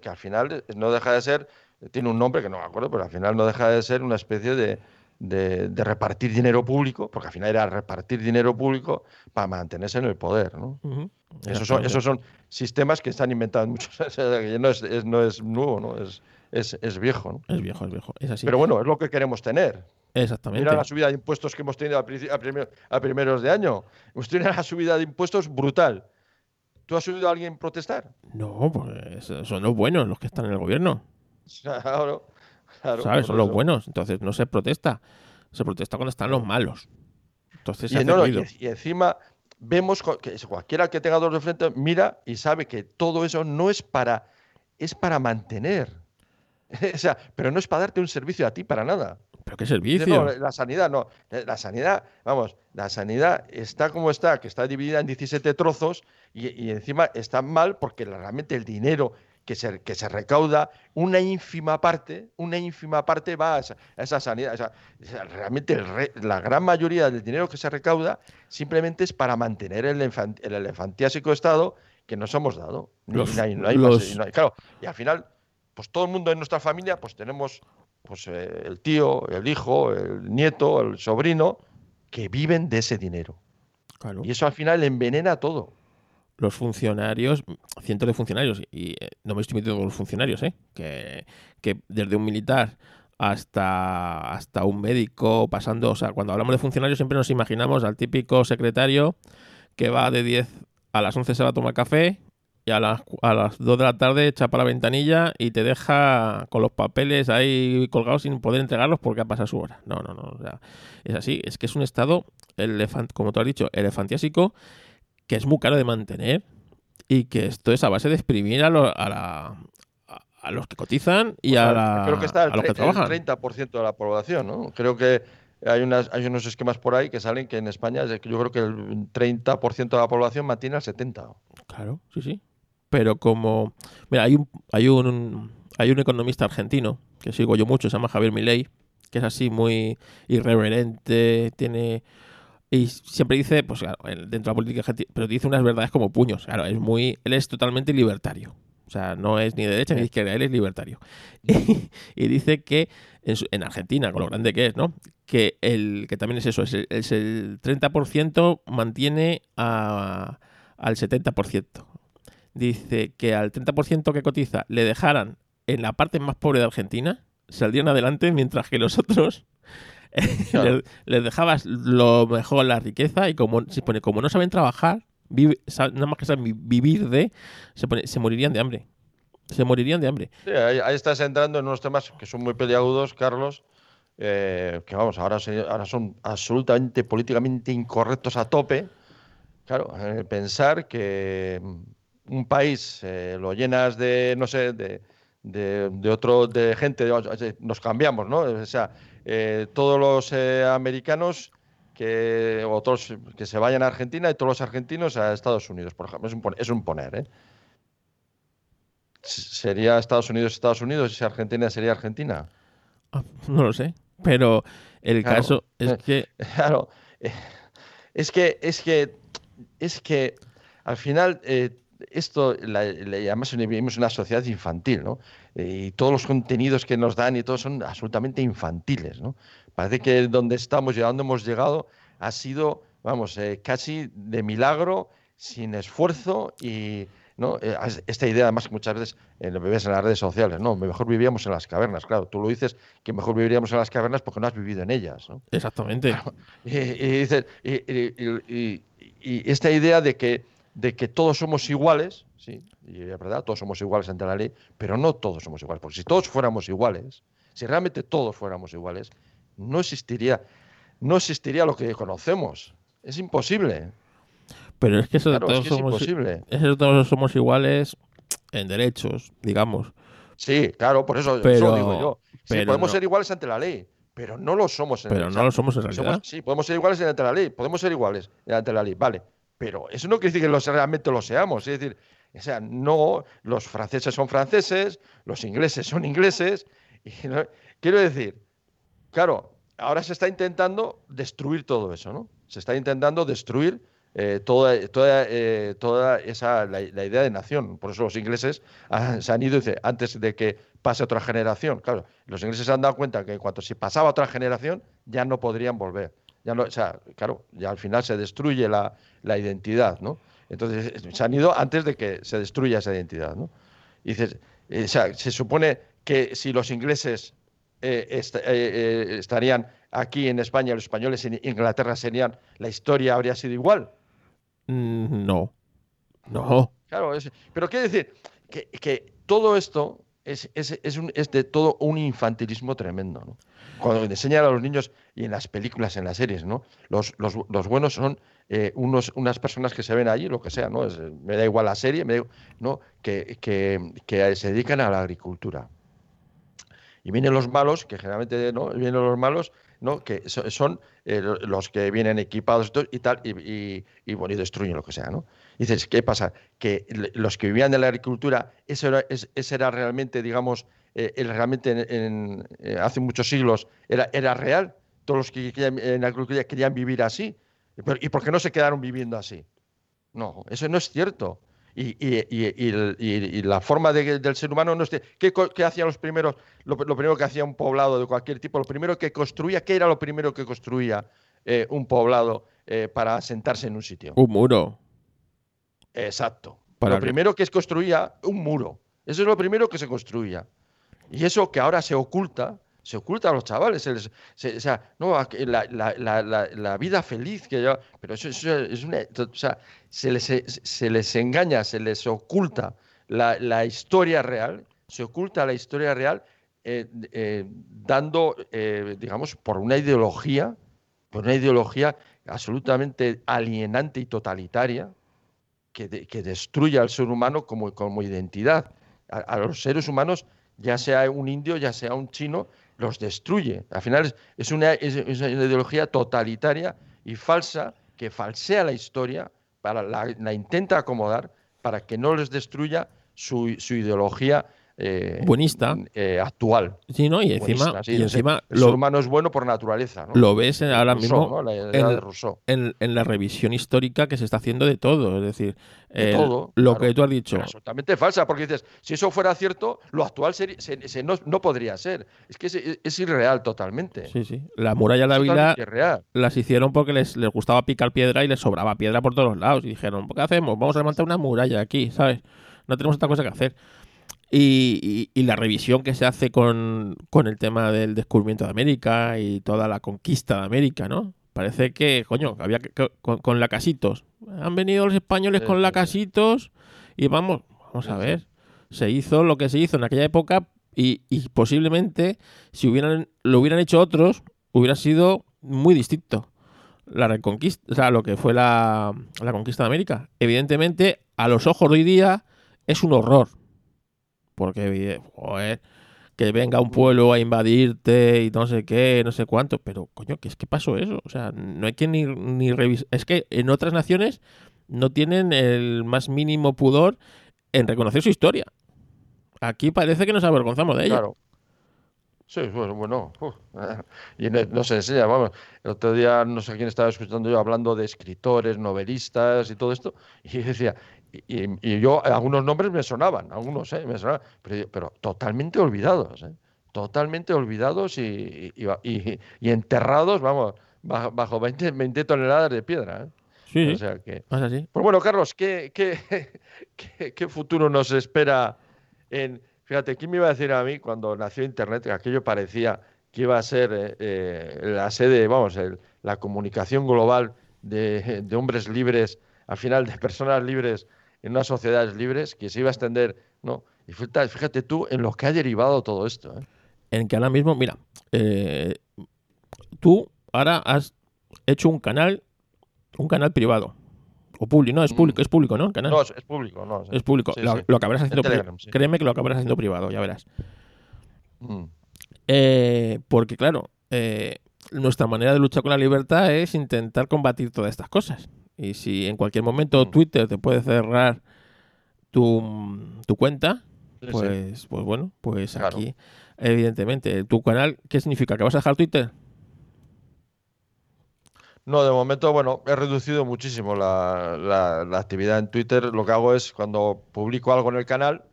que al final no deja de ser, tiene un nombre que no me acuerdo, pero al final no deja de ser una especie de, de, repartir dinero público, porque al final era repartir dinero público para mantenerse en el poder. ¿no? esos, son, esos son sistemas que están inventados muchos. no, es, no es nuevo, ¿no? Es, es, es, viejo. ¿no? Es viejo, es viejo. Es así. Pero bueno, es lo que queremos tener. Exactamente. Mira la subida de impuestos que hemos tenido a, a, primeros de año. Hemos tenido una subida de impuestos brutal. ¿Tú has oído a alguien protestar? No, pues son los buenos los que están en el gobierno. Claro. ¿Sabes? Son los buenos. Entonces no se protesta. Se protesta cuando están los malos. Entonces y, y, encima vemos que cualquiera que tenga dos de frente mira y sabe que todo eso no es para es para mantener. o sea, pero no es para darte un servicio a ti para nada. ¿Pero qué servicio? la sanidad no. La sanidad, vamos, la sanidad está como está, que está dividida en 17 trozos y, y encima está mal porque realmente el dinero que se, que se recauda, una ínfima parte, una ínfima parte va a esa, sanidad. realmente la gran mayoría del dinero que se recauda simplemente es para mantener el, el elefantiásico estado que nos hemos dado. claro, y al final, pues todo el mundo en nuestra familia, pues tenemos pues, eh, el tío, el hijo, el nieto, el sobrino, que viven de ese dinero. Y eso al final envenena todo los funcionarios, cientos de funcionarios, y eh, no me estoy metiendo con los funcionarios, ¿eh? que, que desde un militar hasta, hasta un médico, pasando, o sea, cuando hablamos de funcionarios siempre nos imaginamos al típico secretario que va de 10 a las 11 se va a tomar café y a las, a las 2 de la tarde chapa la ventanilla y te deja con los papeles ahí colgados sin poder entregarlos porque ha pasado su hora. No, no, no. O sea, es así. Es que es un estado, elefant, como tú has dicho, elefantiásico que es muy caro de mantener y que esto es a base de exprimir a, a, a los que cotizan y a, la, creo que está el, a los que trabajan. El 30% de la población, ¿no? Creo que hay, unas, hay unos esquemas por ahí que salen que en España yo creo que el 30% de la población mantiene al 70%. Claro, sí, sí. Pero como... Mira, hay un, hay un, hay un economista argentino que sigo yo mucho, se llama Javier Milei, que es así muy irreverente, tiene y siempre dice, pues claro, dentro de la política pero dice unas verdades como puños. Claro, es muy, él es totalmente libertario. O sea, no es ni de derecha ni de izquierda, él es libertario. y dice que en, Argentina, con lo grande que es, ¿no? Que, el, que también es eso, es el, 30% mantiene a, al 70%. Dice que al 30% que cotiza le dejaran en la parte más pobre de Argentina, saldrían adelante, mientras que los otros les, dejabas lo mejor la riqueza y como se pone, como no saben trabajar, nada más que saben vivir de, se, se morirían de hambre. Se morirían de hambre. ahí, estás entrando en unos temas que son muy peliagudos, Carlos. Eh, que vamos, ahora, ahora son absolutamente políticamente incorrectos a tope. Claro, eh, pensar que un país eh, lo llenas de, no sé, de, de, de otro, de gente, nos cambiamos, ¿no? O sea, eh, todos los eh, americanos que, o todos que se vayan a Argentina y todos los argentinos a Estados Unidos, por ejemplo. Es un, poner, ¿eh? ¿Sería Estados Unidos Estados Unidos y si Argentina sería Argentina? Ah, no lo sé, pero el caso es que... Claro, es que, es que, es que al final esto, además vivimos una sociedad infantil, ¿no? y todos los contenidos que nos dan y todos son absolutamente infantiles. ¿no? Parece que donde estamos y a hemos llegado ha sido, vamos, eh, casi de milagro, sin esfuerzo y ¿no? Eh, esta idea además que muchas veces eh, lo ves en las redes sociales, no, mejor vivíamos en las cavernas, claro, tú lo dices que mejor viviríamos en las cavernas porque no has vivido en ellas. ¿no? Exactamente. y, y esta idea de que, de que todos somos iguales, sí, y es verdad, todos somos iguales ante la ley, pero no todos somos iguales, porque si todos fuéramos iguales, si realmente todos fuéramos iguales, no existiría, no existiría lo que conocemos. Es imposible. Pero es que eso de todos somos, todos somos iguales en derechos, digamos. Sí, claro, por eso, Pero- eso digo yo. Sí, pero podemos no. ser iguales ante la ley, pero no lo somos. En Pero no lo somos en somos- realidad. sí, podemos ser iguales ante la ley, podemos ser iguales ante la ley, vale. Pero eso no quiere decir que los, realmente lo seamos. Es decir, o sea, no, los franceses son franceses, los ingleses son ingleses. y no- quiero decir, claro, ahora se está intentando destruir todo eso, ¿no? Se está intentando destruir eh, eh, toda esa la, idea de nación. Por eso los ingleses se han ido dice, antes de que pase otra generación. Claro, los ingleses se han dado cuenta que en cuanto si pasaba otra generación ya no podrían volver. Ya no, o sea, claro, ya al final se destruye la, la identidad, ¿no? Entonces se han ido antes de que se destruya esa identidad, ¿no? Y dices, eh, o sea, se supone que si los ingleses eh, est- eh, eh, estarían aquí en España, los españoles en Inglaterra serían, la historia habría sido igual. Mm, No. No. Claro, es- pero quiere decir que, que todo esto es, es- es un- es de todo un infantilismo tremendo. ¿no? Cuando enseñan a los niños y en las películas, en las series, ¿no? los, buenos son eh, unos, unas personas que se ven allí, lo que sea, ¿no? Es- me da igual la serie, me da ¿no? que, se dedican a la agricultura. Y vienen los malos, que generalmente vienen los malos, ¿no? que so- son eh, lo- los que vienen equipados y tal, y, bueno, y destruyen lo que sea, ¿no? Dices, ¿qué pasa? Que los que vivían de la agricultura, ese era realmente, digamos, eh, realmente en, en- eh, hace muchos siglos era, era real. Todos los que querían, en la agricultura querían vivir así. Pero, ¿Y por qué no se quedaron viviendo así? No, eso no es cierto. Y, y- la forma de- del ser humano no es... ¿qué, qué hacían los primeros? Lo, lo primero que hacía un poblado de cualquier tipo, lo primero que construía, ¿qué era lo primero que construía eh, un poblado eh, para asentarse en un sitio? Un muro. Exacto. Para lo que- primero que es construía un muro. Eso es lo primero que se construía. Y eso que ahora se oculta, se oculta a los chavales. se les- o sea, no, la, la- la- la- vida feliz que yo. Pero eso, es una. O sea, se les, se les engaña, se les oculta la, historia real, se oculta la historia real eh, eh, dando, eh, digamos, por una ideología, por una ideología absolutamente alienante y totalitaria que, que destruye al ser humano como, como identidad. A los seres humanos, ya sea un indio, ya sea un chino, los destruye. Al final es, una, ideología totalitaria y falsa que falsea la historia, para la, intenta acomodar para que no les destruya su ideología eh, Buenista. eh, actual. Sí, ¿no? Y encima, sí, y encima el ser lo, humano es bueno por naturaleza. ¿no? lo ves ahora Rousseau, mismo ¿no? La idea en- de Rousseau. en, en la revisión histórica que se está haciendo de todo. Es decir, De todo, lo claro. que tú has dicho. Absolutamente falsa, porque dices, si eso fuera cierto, lo actual seri- se- se- no, no podría ser. Es que es, es irreal totalmente. Sí, sí. La muralla de Ávila las hicieron porque les, les gustaba picar piedra y les sobraba piedra por todos lados. Y dijeron, ¿qué hacemos? Vamos a levantar una muralla aquí, ¿sabes? No tenemos otra cosa que hacer. Y, y- y la revisión que se hace con, con el tema del descubrimiento de América y toda la conquista de América, ¿no? Parece que, coño, había que, con, con lacasitos. Han venido los españoles Sí, con lacasitos y vamos, vamos a ver. Se hizo lo que se hizo en aquella época y, y posiblemente si hubieran, lo hubieran hecho otros, hubiera sido muy distinto. La reconquista, o sea, lo que fue la, la conquista de América. Evidentemente, a los ojos de hoy día es un horror. Porque, joder, que venga un pueblo a invadirte y no sé qué, no sé cuánto. Pero, coño, ¿qué es que pasó eso? O sea, no hay que ni, ni revisar. Es que en otras naciones no tienen el más mínimo pudor en reconocer su historia. Aquí parece que nos avergonzamos de ella. Claro. Sí, bueno, bueno. y no se enseña, vamos. El otro día no sé quién estaba escuchando yo hablando de escritores, novelistas y todo esto, y decía, y, yo, algunos nombres me sonaban, algunos, ¿eh? Me sonaban, pero, pero totalmente olvidados, ¿eh? Totalmente olvidados y, y- y- y enterrados, vamos, bajo, bajo 20, 20 toneladas de piedra, ¿eh? Sí, O sea que. Así. Pues bueno, Carlos, ¿qué, qué, qué- qué futuro nos espera en... Fíjate, ¿quién me iba a decir a mí cuando nació Internet que aquello parecía que iba a ser eh, eh, la sede, vamos, el- la comunicación global de, de hombres libres, al final de personas libres en unas sociedades libres, que se iba a extender, ¿no? Y fíjate, fíjate tú en lo que ha derivado todo esto, ¿eh? En que ahora mismo, mira, eh, tú ahora has hecho un canal, un canal privado, O público, no, es público, es público, ¿no? El canal. No, es, es público, no. es público. Sí, lo, sí. lo acabarás En haciendo Telegram, sí. Créeme que lo acabarás haciendo privado, ya verás. Mm. Eh, porque, claro, nuestra manera de luchar con la libertad es intentar combatir todas estas cosas. Y si en cualquier momento Mm. Twitter te puede cerrar tu, tu cuenta, Sí, sí. pues, pues bueno, pues Claro. aquí, evidentemente, tu canal, ¿qué significa? ¿Que vas a dejar Twitter? No, de momento, bueno, he reducido muchísimo la, la- la actividad en Twitter. Lo que hago es cuando publico algo en el canal,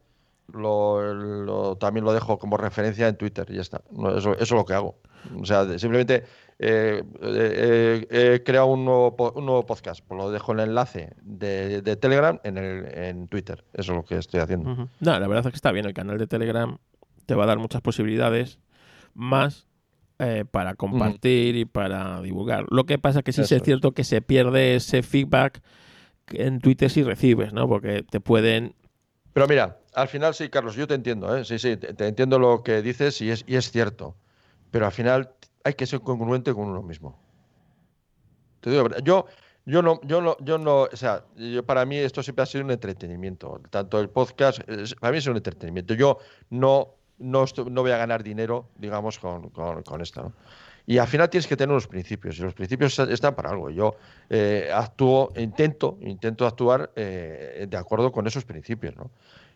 lo, lo- también lo dejo como referencia en Twitter y ya está. No, eso, eso es lo que hago. O sea, simplemente eh, eh, eh, he creado un nuevo, un nuevo podcast, pues lo dejo el enlace de, de Telegram en, el, en Twitter. Eso es lo que estoy haciendo. Ujú. No, la verdad es que está bien. El canal de Telegram te va a dar muchas posibilidades más eh, para compartir y para divulgar. Lo que pasa es que sí Eso es es. cierto que se pierde ese feedback que en Twitter sí recibes, ¿no? Porque te pueden... Pero mira, al final sí, Carlos, yo te entiendo, ¿eh? Sí, sí, te, te entiendo lo que dices y es, y es cierto. Pero al final hay que ser congruente con uno mismo. Te digo, yo, yo no, yo no, yo no, o sea, yo, para mí esto siempre ha sido un entretenimiento. Tanto el podcast, para mí es un entretenimiento. Yo no, no, no voy a ganar dinero, digamos, con, con- con esto, ¿no? Y al final tienes que tener unos principios, y los principios están para algo. Yo eh, actúo, intento, intento actuar eh, de acuerdo con esos principios, ¿no?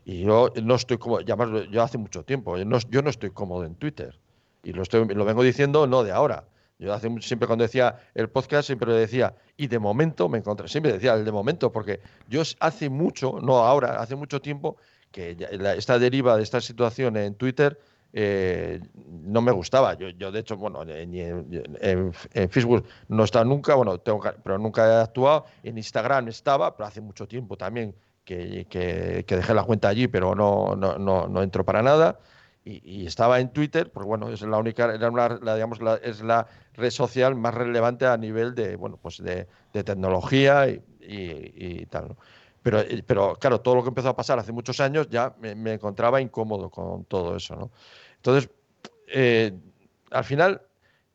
Y yo no estoy como, ya más, yo hace mucho tiempo, yo no, yo no estoy cómodo en Twitter. Y lo, estoy, lo vengo diciendo no de ahora. Yo hace siempre cuando decía el podcast, siempre decía, y de momento me encontré, siempre decía el de momento, porque yo hace mucho, no ahora, hace mucho tiempo, que la- esta deriva de esta situación en Twitter eh, no me gustaba. Yo, yo de hecho, bueno, eh, ni en, en- en Facebook no estado nunca, bueno, tengo, pero nunca he actuado. En Instagram estaba, pero hace mucho tiempo también que, que- que dejé la cuenta allí, pero no, no, no, no entro para nada. Y, estaba en Twitter, porque bueno, es la única, era una, la, digamos, la- es la red social más relevante a nivel de, bueno, pues de, tecnología y, tal. Pero, eh, pero claro, todo lo que empezó a pasar hace muchos años ya me, me encontraba incómodo con todo eso, ¿no? Entonces, eh, al final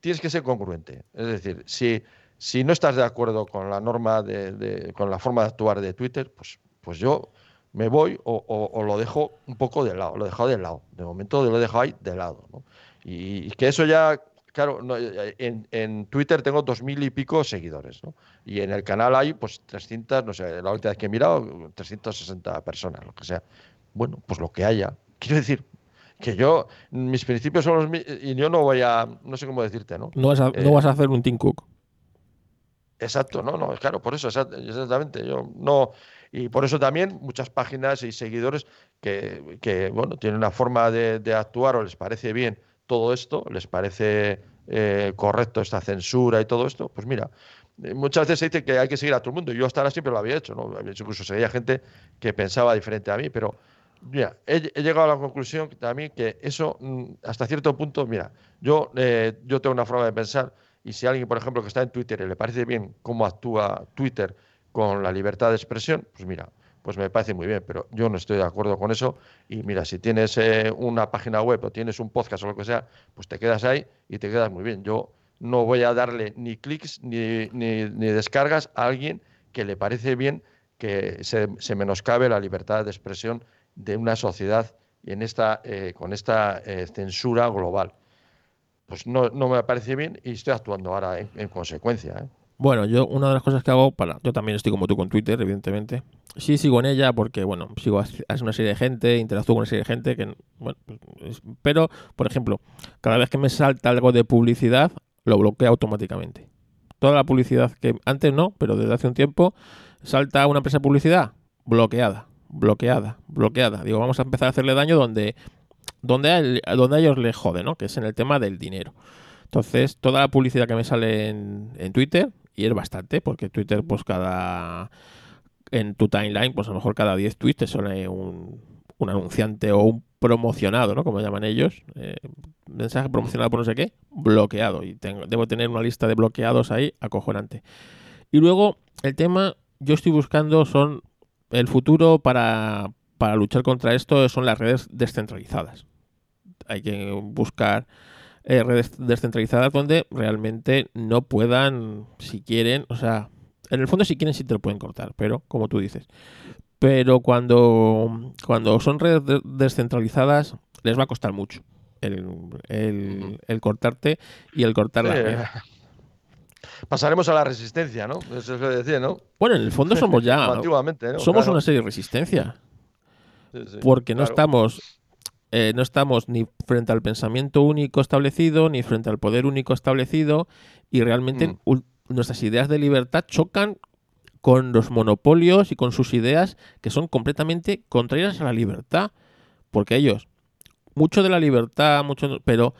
tienes que ser congruente. Es decir, si, si no estás de acuerdo con la norma, de, de- con la forma de actuar de Twitter, pues, pues yo me voy o, o- o lo dejo un poco de lado, lo he dejado de lado. De momento lo he dejado ahí de lado. ¿no? Y, y que eso ya, claro, no, eh, en, en Twitter tengo dos mil y pico seguidores, ¿no? Y en el canal hay pues 300, no sé, la última vez que he mirado, 360 personas, lo que sea. Bueno, pues lo que haya. Quiero decir que yo, mis principios son los mi- y yo no voy a, no sé cómo decirte, ¿no? No vas a, Eh, no vas a hacer un Tim Cook. Exacto, no, no, claro, por eso, exact- exactamente. Yo no, y por eso también muchas páginas y seguidores que, que, bueno, tienen una forma de, actuar o les parece bien todo esto, les parece eh, correcto esta censura y todo esto, pues mira, eh, muchas veces se dice que hay que seguir a todo el mundo. Yo hasta ahora siempre lo había hecho, ¿no? Incluso seguía gente que pensaba diferente a mí, pero mira, he, llegado a la conclusión también que eso, mm, hasta cierto punto, mira, yo, eh, yo tengo una forma de pensar y si alguien, por ejemplo, que está en Twitter y le parece bien cómo actúa Twitter con la libertad de expresión, pues mira, pues me parece muy bien, pero yo no estoy de acuerdo con eso. Y mira, si tienes eh, una página web o tienes un podcast o lo que sea, pues te quedas ahí y te quedas muy bien. Yo no voy a darle ni clics ni, ni, ni descargas a alguien que le parece bien que se, se menoscabe la libertad de expresión de una sociedad en esta, eh, con esta eh, censura global. Pues no, no me parece bien y estoy actuando ahora en, en consecuencia. Bueno, yo una de las cosas que hago para... Yo también estoy como tú con Twitter, evidentemente. Sí sigo en ella porque, bueno, sigo a una serie de gente, interactúo con una serie de gente que... Bueno, es- pero, por ejemplo, cada vez que me salta algo de publicidad, lo bloqueo automáticamente. Toda la publicidad que antes no, pero desde hace un tiempo, salta una empresa de publicidad, bloqueada, bloqueada, bloqueada. Digo, vamos a empezar a hacerle daño donde, donde, a, donde a ellos les jode, ¿no? Que es en el tema del dinero. Entonces, toda la publicidad que me sale en, en Twitter, y es bastante, porque Twitter, pues cada. En tu timeline, pues a lo mejor cada 10 tweets te un, un anunciante o un promocionado, ¿no? Como llaman ellos. eh, mensaje promocionado por no sé qué, bloqueado. Y tengo, debo tener una lista de bloqueados ahí acojonante. Y luego, el tema, yo estoy buscando son. El futuro para, para luchar contra esto son las redes descentralizadas. Hay que buscar eh, redes descentralizadas donde realmente no puedan, si quieren, o sea, En el fondo, si quieren, sí te lo pueden cortar, pero como tú dices. Pero cuando, cuando son redes de- descentralizadas, les va a costar mucho el, el- el cortarte y el cortar la Eh. Pasaremos a la resistencia, ¿no? Eso es lo que decía, ¿no? Bueno, en el fondo somos ya. Antiguamente, ¿no? somos Claro. una serie de resistencia. Sí, sí, porque no estamos eh, no estamos ni frente al pensamiento único establecido ni frente al poder único establecido y realmente Mm. nuestras ideas de libertad chocan con los monopolios y con sus ideas que son completamente contrarias a la libertad porque ellos mucho de la libertad mucho pero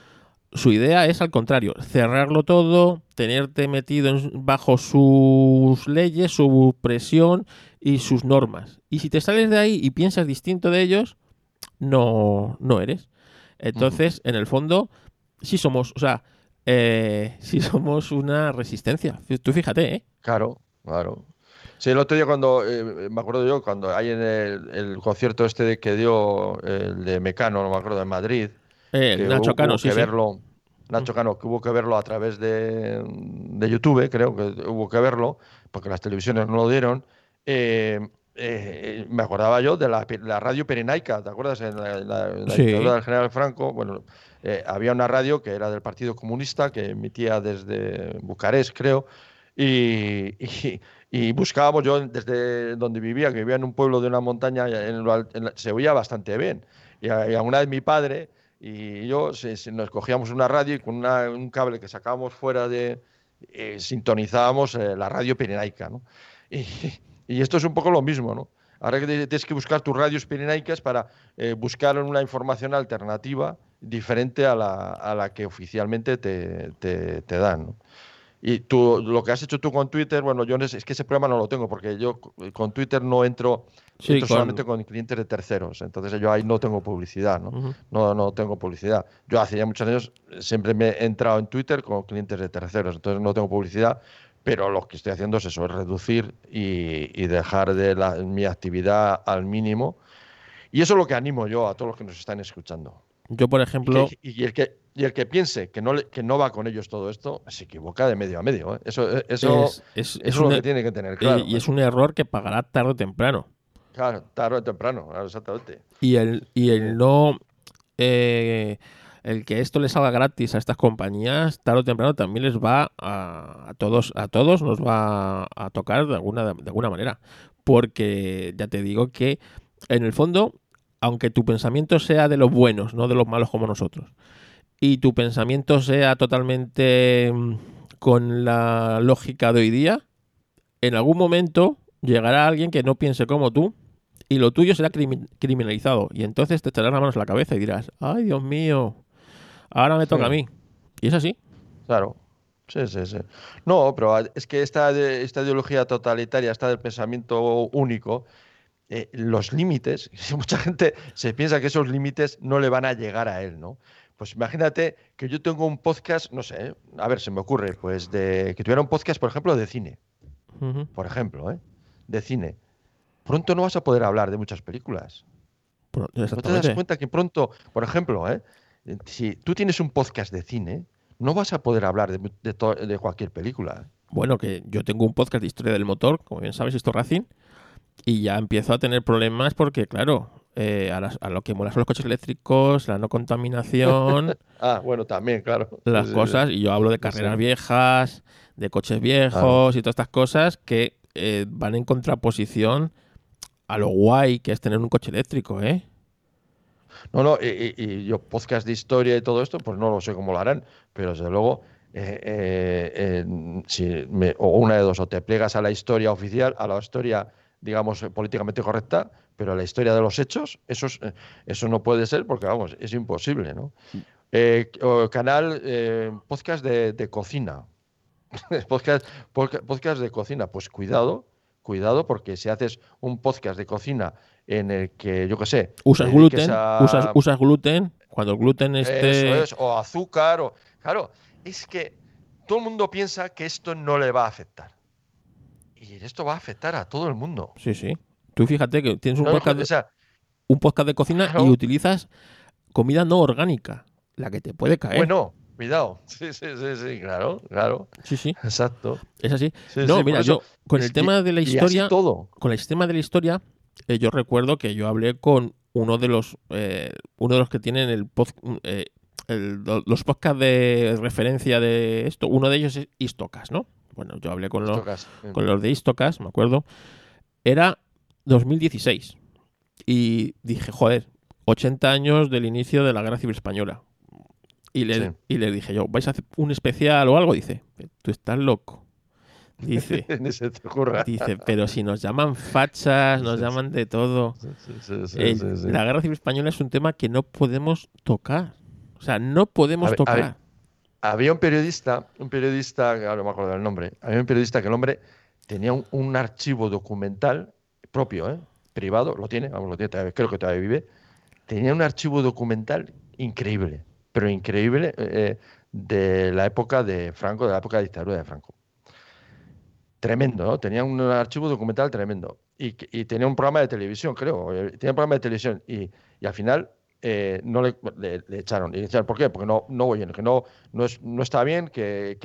su idea es al contrario, cerrarlo todo, tenerte metido en- bajo sus leyes, su presión y sus normas. Y si te sales de ahí y piensas distinto de ellos, no, no eres. Entonces, en el fondo, sí somos, o sea, eh, sí somos una resistencia. Tú fíjate, ¿eh? Claro, claro. Sí, el otro día cuando, eh, me acuerdo yo, cuando hay en el, el concierto este de que dio el de Mecano, no me acuerdo, de Madrid, Eh, que Nacho hubo, Cano, hubo sí, que sí. verlo, Nacho Cano, que hubo que verlo a través de, de YouTube, creo que hubo que verlo, porque las televisiones no lo dieron. Eh, eh, me acordaba yo de la, la radio Pirenaica, ¿te acuerdas? En la, la- la Sí. dictadura del general Franco, bueno, eh, había una radio que era del Partido Comunista, que emitía desde Bucarest, creo, y, y- y buscábamos, yo desde donde vivía, que vivía en un pueblo de una montaña, en lo en se oía bastante bien. Y alguna vez mi padre y yo se- se- nos cogíamos una radio y con una- un cable que sacábamos fuera de... eh, sintonizábamos eh, la radio pirenaica, ¿no? Y, y esto es un poco lo mismo, ¿no? Ahora que tienes que buscar tus radios pirenaicas para eh, buscar una información alternativa diferente a la, a la que oficialmente te, te- te dan, ¿no? Y tú, lo que has hecho tú con Twitter, bueno, yo no sé, es que ese problema no lo tengo, porque yo c- con Twitter no entro, Sí, entro con- solamente con clientes de terceros, entonces yo ahí no tengo publicidad, ¿no? Ujú. No, no tengo publicidad. Yo hace ya muchos años eh, siempre me he entrado en Twitter con clientes de terceros, entonces no tengo publicidad, pero lo que estoy haciendo es eso, es reducir y, y dejar de la- mi actividad al mínimo. Y eso es lo que animo yo a todos los que nos están escuchando. Yo, por Y, ejemplo, que- y el, que, y el que piense que no, que no va con ellos todo esto, se equivoca de medio a medio. ¿eh? Eso, eh, eso, es, es- eso es es lo que tiene que tener claro. y es un error que pagará tarde o temprano. Claro, tarde o temprano, exactamente. Y el, y el no. eh, el que esto le salga gratis a estas compañías, tarde o temprano también les va a, a todos, a todos nos va a tocar de alguna, de alguna manera. Porque ya te digo que, en el fondo, aunque tu pensamiento sea de los buenos, no de los malos como nosotros, y tu pensamiento sea totalmente mm, con la lógica de hoy día, en algún momento llegará alguien que no piense como tú y lo tuyo será crimi- criminalizado. Y entonces te echarás las manos a la cabeza y dirás, ay Dios mío, ahora me toca Sí. a mí. Y es así. Claro. Sí, sí, sí. No, pero es que esta, esta ideología totalitaria, esta del pensamiento único, eh, los límites, mucha gente se piensa que esos límites no le van a llegar a él, ¿no? Pues imagínate que yo tengo un podcast, no sé, a ver, se me ocurre, pues de que tuviera un podcast, por ejemplo, de cine, por ejemplo, ¿eh? De cine. Pronto no vas a poder hablar de muchas películas. ¿No te das cuenta que pronto, por ejemplo, ¿eh? Si tú tienes un podcast de cine, no vas a poder hablar de, cualquier película? Bueno, que yo tengo un podcast de historia del motor, como bien sabes, esto Racing, y ya empiezo a tener problemas porque, claro, eh, a, las- a lo que mola son los coches eléctricos, la no contaminación, Ah, bueno, también, claro. las Sí, sí, cosas, y yo hablo de carreras viejas, de coches viejos y todas estas cosas que eh, van en contraposición a lo guay que es tener un coche eléctrico, ¿eh? No, no, y, yo podcast de historia y todo esto, pues no lo sé cómo lo harán, pero desde luego, eh, eh, eh, si me- o una de dos, o te plegas a la historia oficial, a la historia, digamos, políticamente correcta, pero a la historia de los hechos, eso, es- eso no puede ser porque, vamos, es imposible, ¿no? O canal, podcast de, de cocina. podcast, podca- podcast de cocina, pues cuidado, cuidado, porque si haces un podcast de cocina en el que, yo qué sé, Usas dediques gluten, a- usas, usas gluten, cuando el gluten esté... es, o azúcar, o... Claro, es que todo el mundo piensa que esto no le va a afectar. Y esto va a afectar a todo el mundo. Sí, sí. Tú fíjate que tienes un No, podcast, o de, un podcast de cocina y utilizas comida no orgánica, la que te puede caer. bueno, Cuidado. Sí, sí, sí, sí, claro, claro. Sí, sí. Exacto. Es así. Sí, no, sí, mira, yo con el tema de la historia, todo. con el sistema de la historia, eh, yo recuerdo que yo hablé con uno de los eh, uno de los que tienen el, pod- eh, el- los podcasts de referencia de esto. Uno de ellos es Istocas, ¿no? Bueno, yo hablé con los, con los de Istocas, me acuerdo. Era 2016. Y dije, joder, 80 años del inicio de la Guerra Civil Española. Y le, Sí. y le dije yo, ¿vais a hacer un especial o algo? Dice, tú estás loco. Dice, Ni se te ocurra. dice, pero si nos llaman fachas, nos Sí, llaman de todo. Sí, sí. La Guerra Civil Española es un tema que no podemos tocar. O sea, no podemos A tocar. ver, Había un periodista, un periodista, ahora no me acuerdo del nombre, había un periodista que el hombre tenía un, un archivo documental propio, ¿eh? privado, lo tiene, vamos, lo tiene, todavía- creo que todavía vive, tenía un archivo documental increíble, pero increíble eh, de la época de Franco, de la época de dictadura de Franco. Tremendo, ¿no? Tenía un archivo documental tremendo. Y, y tenía un programa de televisión, creo. eh, Tenía un programa de televisión. Y, y al final eh, no le, echaron. Y echaron, ¿Por qué? Porque no, no, oye, que no, no, es, no está bien que,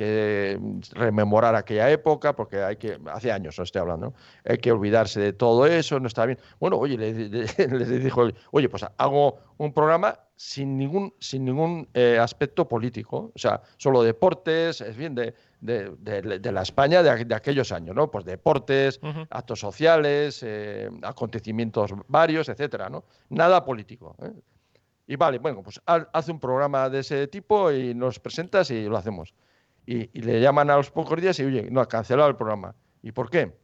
rememorar aquella época, porque hay que, hace años no estoy hablando, ¿no? hay que olvidarse de todo eso, no está bien. Bueno, oye, le, le- le dijo, oye, pues hago un programa sin ningún, sin ningún eh, aspecto político, o sea, solo deportes, es bien, de, de, de- de la España de, aqu- de aquellos años, ¿no? Pues deportes, actos sociales, eh, acontecimientos varios, etcétera, ¿no? Nada político. ¿eh? Y vale, bueno, pues ha- hace un programa de ese tipo y nos presentas y lo hacemos. Y, y le llaman a los pocos días y, oye, no, ha cancelado el programa. ¿Y por qué?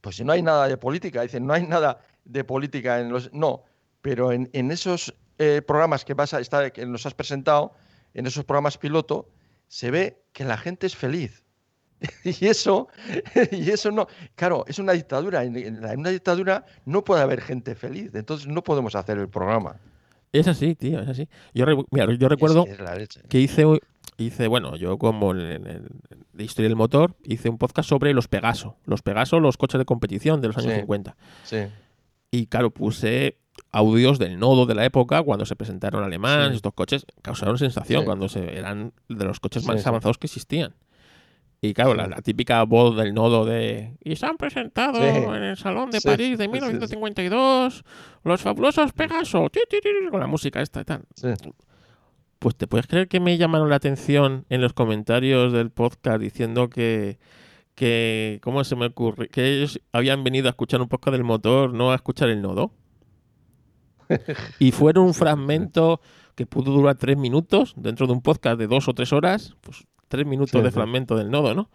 Pues si no hay nada de política, dicen, no hay nada de política en los... No, pero en, en esos eh, programas que, vas a estar, que nos has presentado, en esos programas piloto, se ve que la gente es feliz. Y eso, y eso no, claro, es una dictadura. En, una dictadura no puede haber gente feliz, entonces no podemos hacer el programa. Es así, tío, es así. Yo, mira, yo recuerdo Es, que hice, hice, bueno, yo como en el- en el- de historia del motor, hice un podcast sobre los Pegaso. Los Pegaso, los coches de competición de los años Sí. 50. Sí, Y claro, puse audios del nodo de la época cuando se presentaron alemán. Sí. Estos coches causaron sensación Sí. cuando se, eran de los coches Sí, más avanzados que existían. Y claro, la, la típica voz del nodo de... Y se han presentado en el Salón de París de sí, sí, sí. 1952 los fabulosos Pegaso, con la música esta y tal. Pues te puedes creer que me llamaron la atención en los comentarios del podcast diciendo que, que ¿cómo se me ocurre? Que ellos habían venido a escuchar un podcast del motor, no a escuchar el nodo. Y fueron un fragmento que pudo durar tres minutos dentro de un podcast de dos o tres horas, pues tres minutos Sí, de sí. fragmento del nodo, ¿no?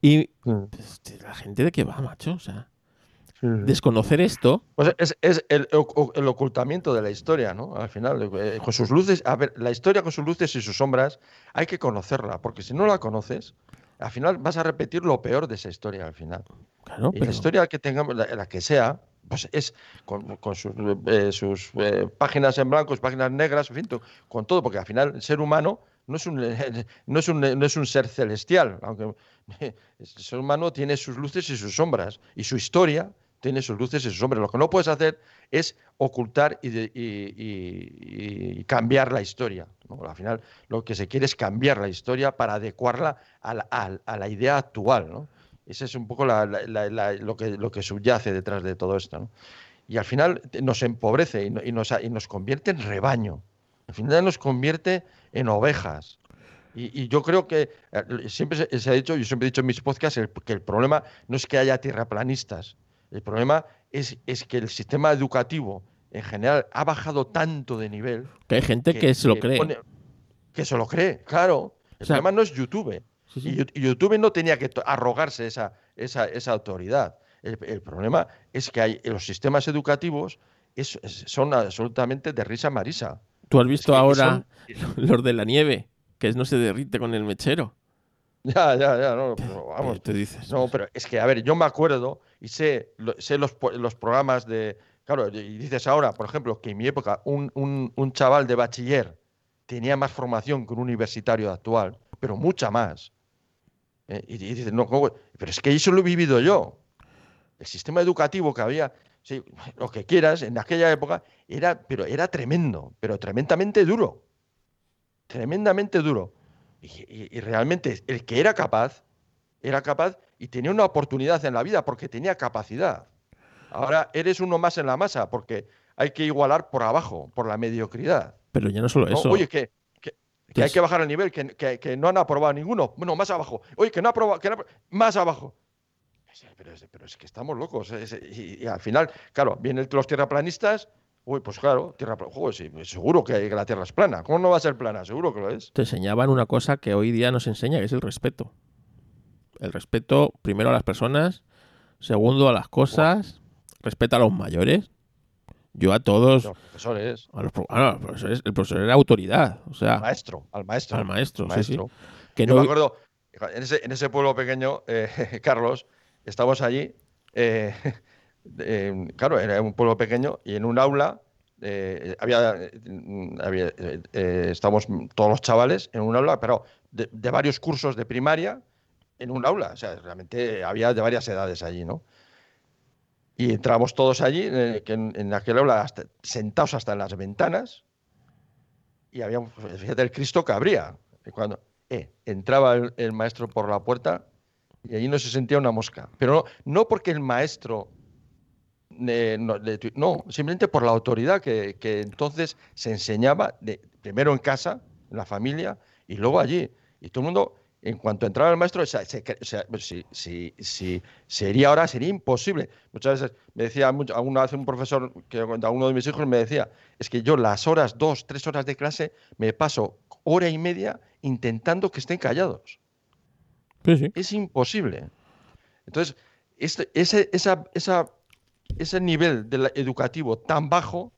Y Mm. pues, la gente de qué va, macho, o sea, Sí, desconocer esto, Pues es, es el, oc- el ocultamiento de la historia, ¿no? Al final, eh, con sus luces, a ver, la historia con sus luces y sus sombras hay que conocerla, porque si no la conoces, al final vas a repetir lo peor de esa historia al final. claro, Y pero la historia que tengamos, la, la que sea, pues es con, sus, eh, eh, páginas en blanco, sus páginas negras, con todo, porque al final el ser humano no es un, no es un, no es un ser celestial, aunque el ser humano tiene sus luces y sus sombras, y su historia tiene sus luces y sus sombras. Lo que no puedes hacer es ocultar y, cambiar la historia. Al final lo que se quiere es cambiar la historia para adecuarla a la, a la idea actual. ¿no? Ese es un poco la- la- la- la- lo, que, lo que subyace detrás de todo esto. ¿no? Y al final te- nos empobrece y, no- y nos, y nos convierte en rebaño. Al final nos convierte en ovejas. Y, y yo creo que eh, siempre se, se ha dicho, yo siempre he dicho en mis podcasts, el- que el problema no es que haya tierraplanistas. El problema es, es que el sistema educativo en general ha bajado tanto de nivel que hay gente que, se lo cree. pone- que se lo cree, claro. El O sea, problema no es YouTube. Sí, sí. Y YouTube no tenía que arrogarse esa, esa, esa autoridad. El, el problema es que hay, los sistemas educativos es- es- son absolutamente de risa marisa. Tú has visto que ahora son- los de la nieve, que no se derrite con el mechero. Ya, ya, ya, no, pero vamos. Te dices. No, pero es que, a ver, yo me acuerdo y sé, lo- sé los, los programas de. Claro, y dices ahora, por ejemplo, que en mi época un, un- un chaval de bachiller tenía más formación que un universitario actual, pero mucha más. Eh, y, y dices, no, ¿cómo? pero es que eso lo he vivido yo. El sistema educativo que había, sí, lo que quieras, en aquella época, era, pero era tremendo, pero tremendamente duro. tremendamente duro. Y, y realmente el que era capaz, era capaz y tenía una oportunidad en la vida porque tenía capacidad. Ahora eres uno más en la masa porque hay que igualar por abajo, por la mediocridad. Pero ya no solo eso. Oye, que, que, hay que bajar el nivel, que, no han aprobado ninguno. Bueno, más abajo. Oye, que no ha aprobado, más abajo. Pero es, pero es, que estamos locos. y, al final, claro, vienen los tierraplanistas. Uy, pues claro, tierra sí, seguro que la tierra es plana. ¿Cómo no va a ser plana? Seguro que lo es. Te enseñaban una cosa que hoy día nos enseña, que es el respeto. El respeto, primero a las personas, segundo a las cosas, respeta a los mayores. Yo a todos. Los profesores. A los, profesores. El profesor era autoridad. O sea, al maestro. Al maestro. Al maestro, maestro. Que Yo me acuerdo, en ese, en ese pueblo pequeño, eh, Carlos, estamos allí. Eh, claro, era un pueblo pequeño y en un aula eh, había, había estamos todos los chavales en un aula, pero de, de, varios cursos de primaria en un aula. O sea, realmente había de varias edades allí, ¿no? Y entramos todos allí, en, aquel aula, sentados hasta en las ventanas, y había, fíjate, el Cristo que abría. Cuando eh, entraba el, maestro por la puerta y allí no se sentía una mosca. Pero no, no porque el maestro eh, no, simplemente por la autoridad que, que, entonces se enseñaba primero en casa, en la familia, y luego allí. Y todo el mundo en cuanto entraba el maestro, o sea, si, si, sería ahora, sería imposible. Muchas veces me decía, alguna vez un profesor, que uno de mis hijos me decía, es que yo las horas, dos, tres horas de clase, me paso hora y media intentando que estén callados. Es imposible. Entonces, este, ese, esa, ese nivel educativo tan bajo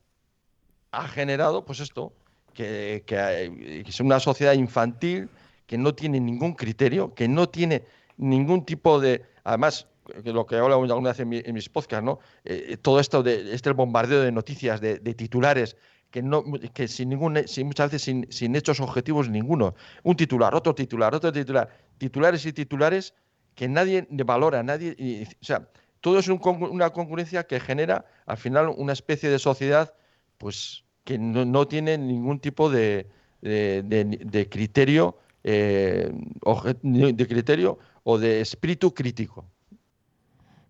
ha generado, pues esto, que, que es una sociedad infantil, que no tiene ningún criterio, que no tiene ningún tipo de... Además, lo que hablo alguna vez en, mis podcasts, ¿no? Eh, todo esto de este bombardeo de noticias, de, titulares, que, no, que sin ningún, sin, muchas veces sin, sin, hechos objetivos ninguno. Un titular, otro titular, otro titular, titulares y titulares que nadie valora, nadie. o sea, todo es una concurrencia que genera al final una especie de sociedad, pues que no, tiene ningún tipo de, de criterio eh, de criterio o de espíritu crítico.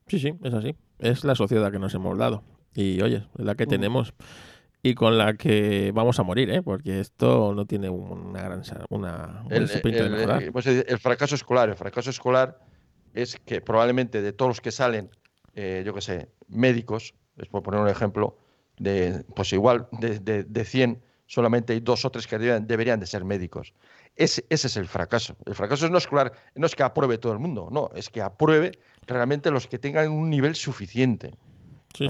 Sí, sí, es así. Es la sociedad que nos hemos dado. Y oye, es la que mm. tenemos y con la que vamos a morir, ¿eh? porque esto no tiene una gran una, el, pues el, fracaso escolar, el fracaso escolar es que probablemente de todos los que salen, eh, yo qué sé, médicos, es por poner un ejemplo, de pues igual de, de, de 100 solamente hay dos o tres que deberían de ser médicos. Ese, es el fracaso. El fracaso no es, no es que apruebe todo el mundo, no, es que apruebe realmente los que tengan un nivel suficiente.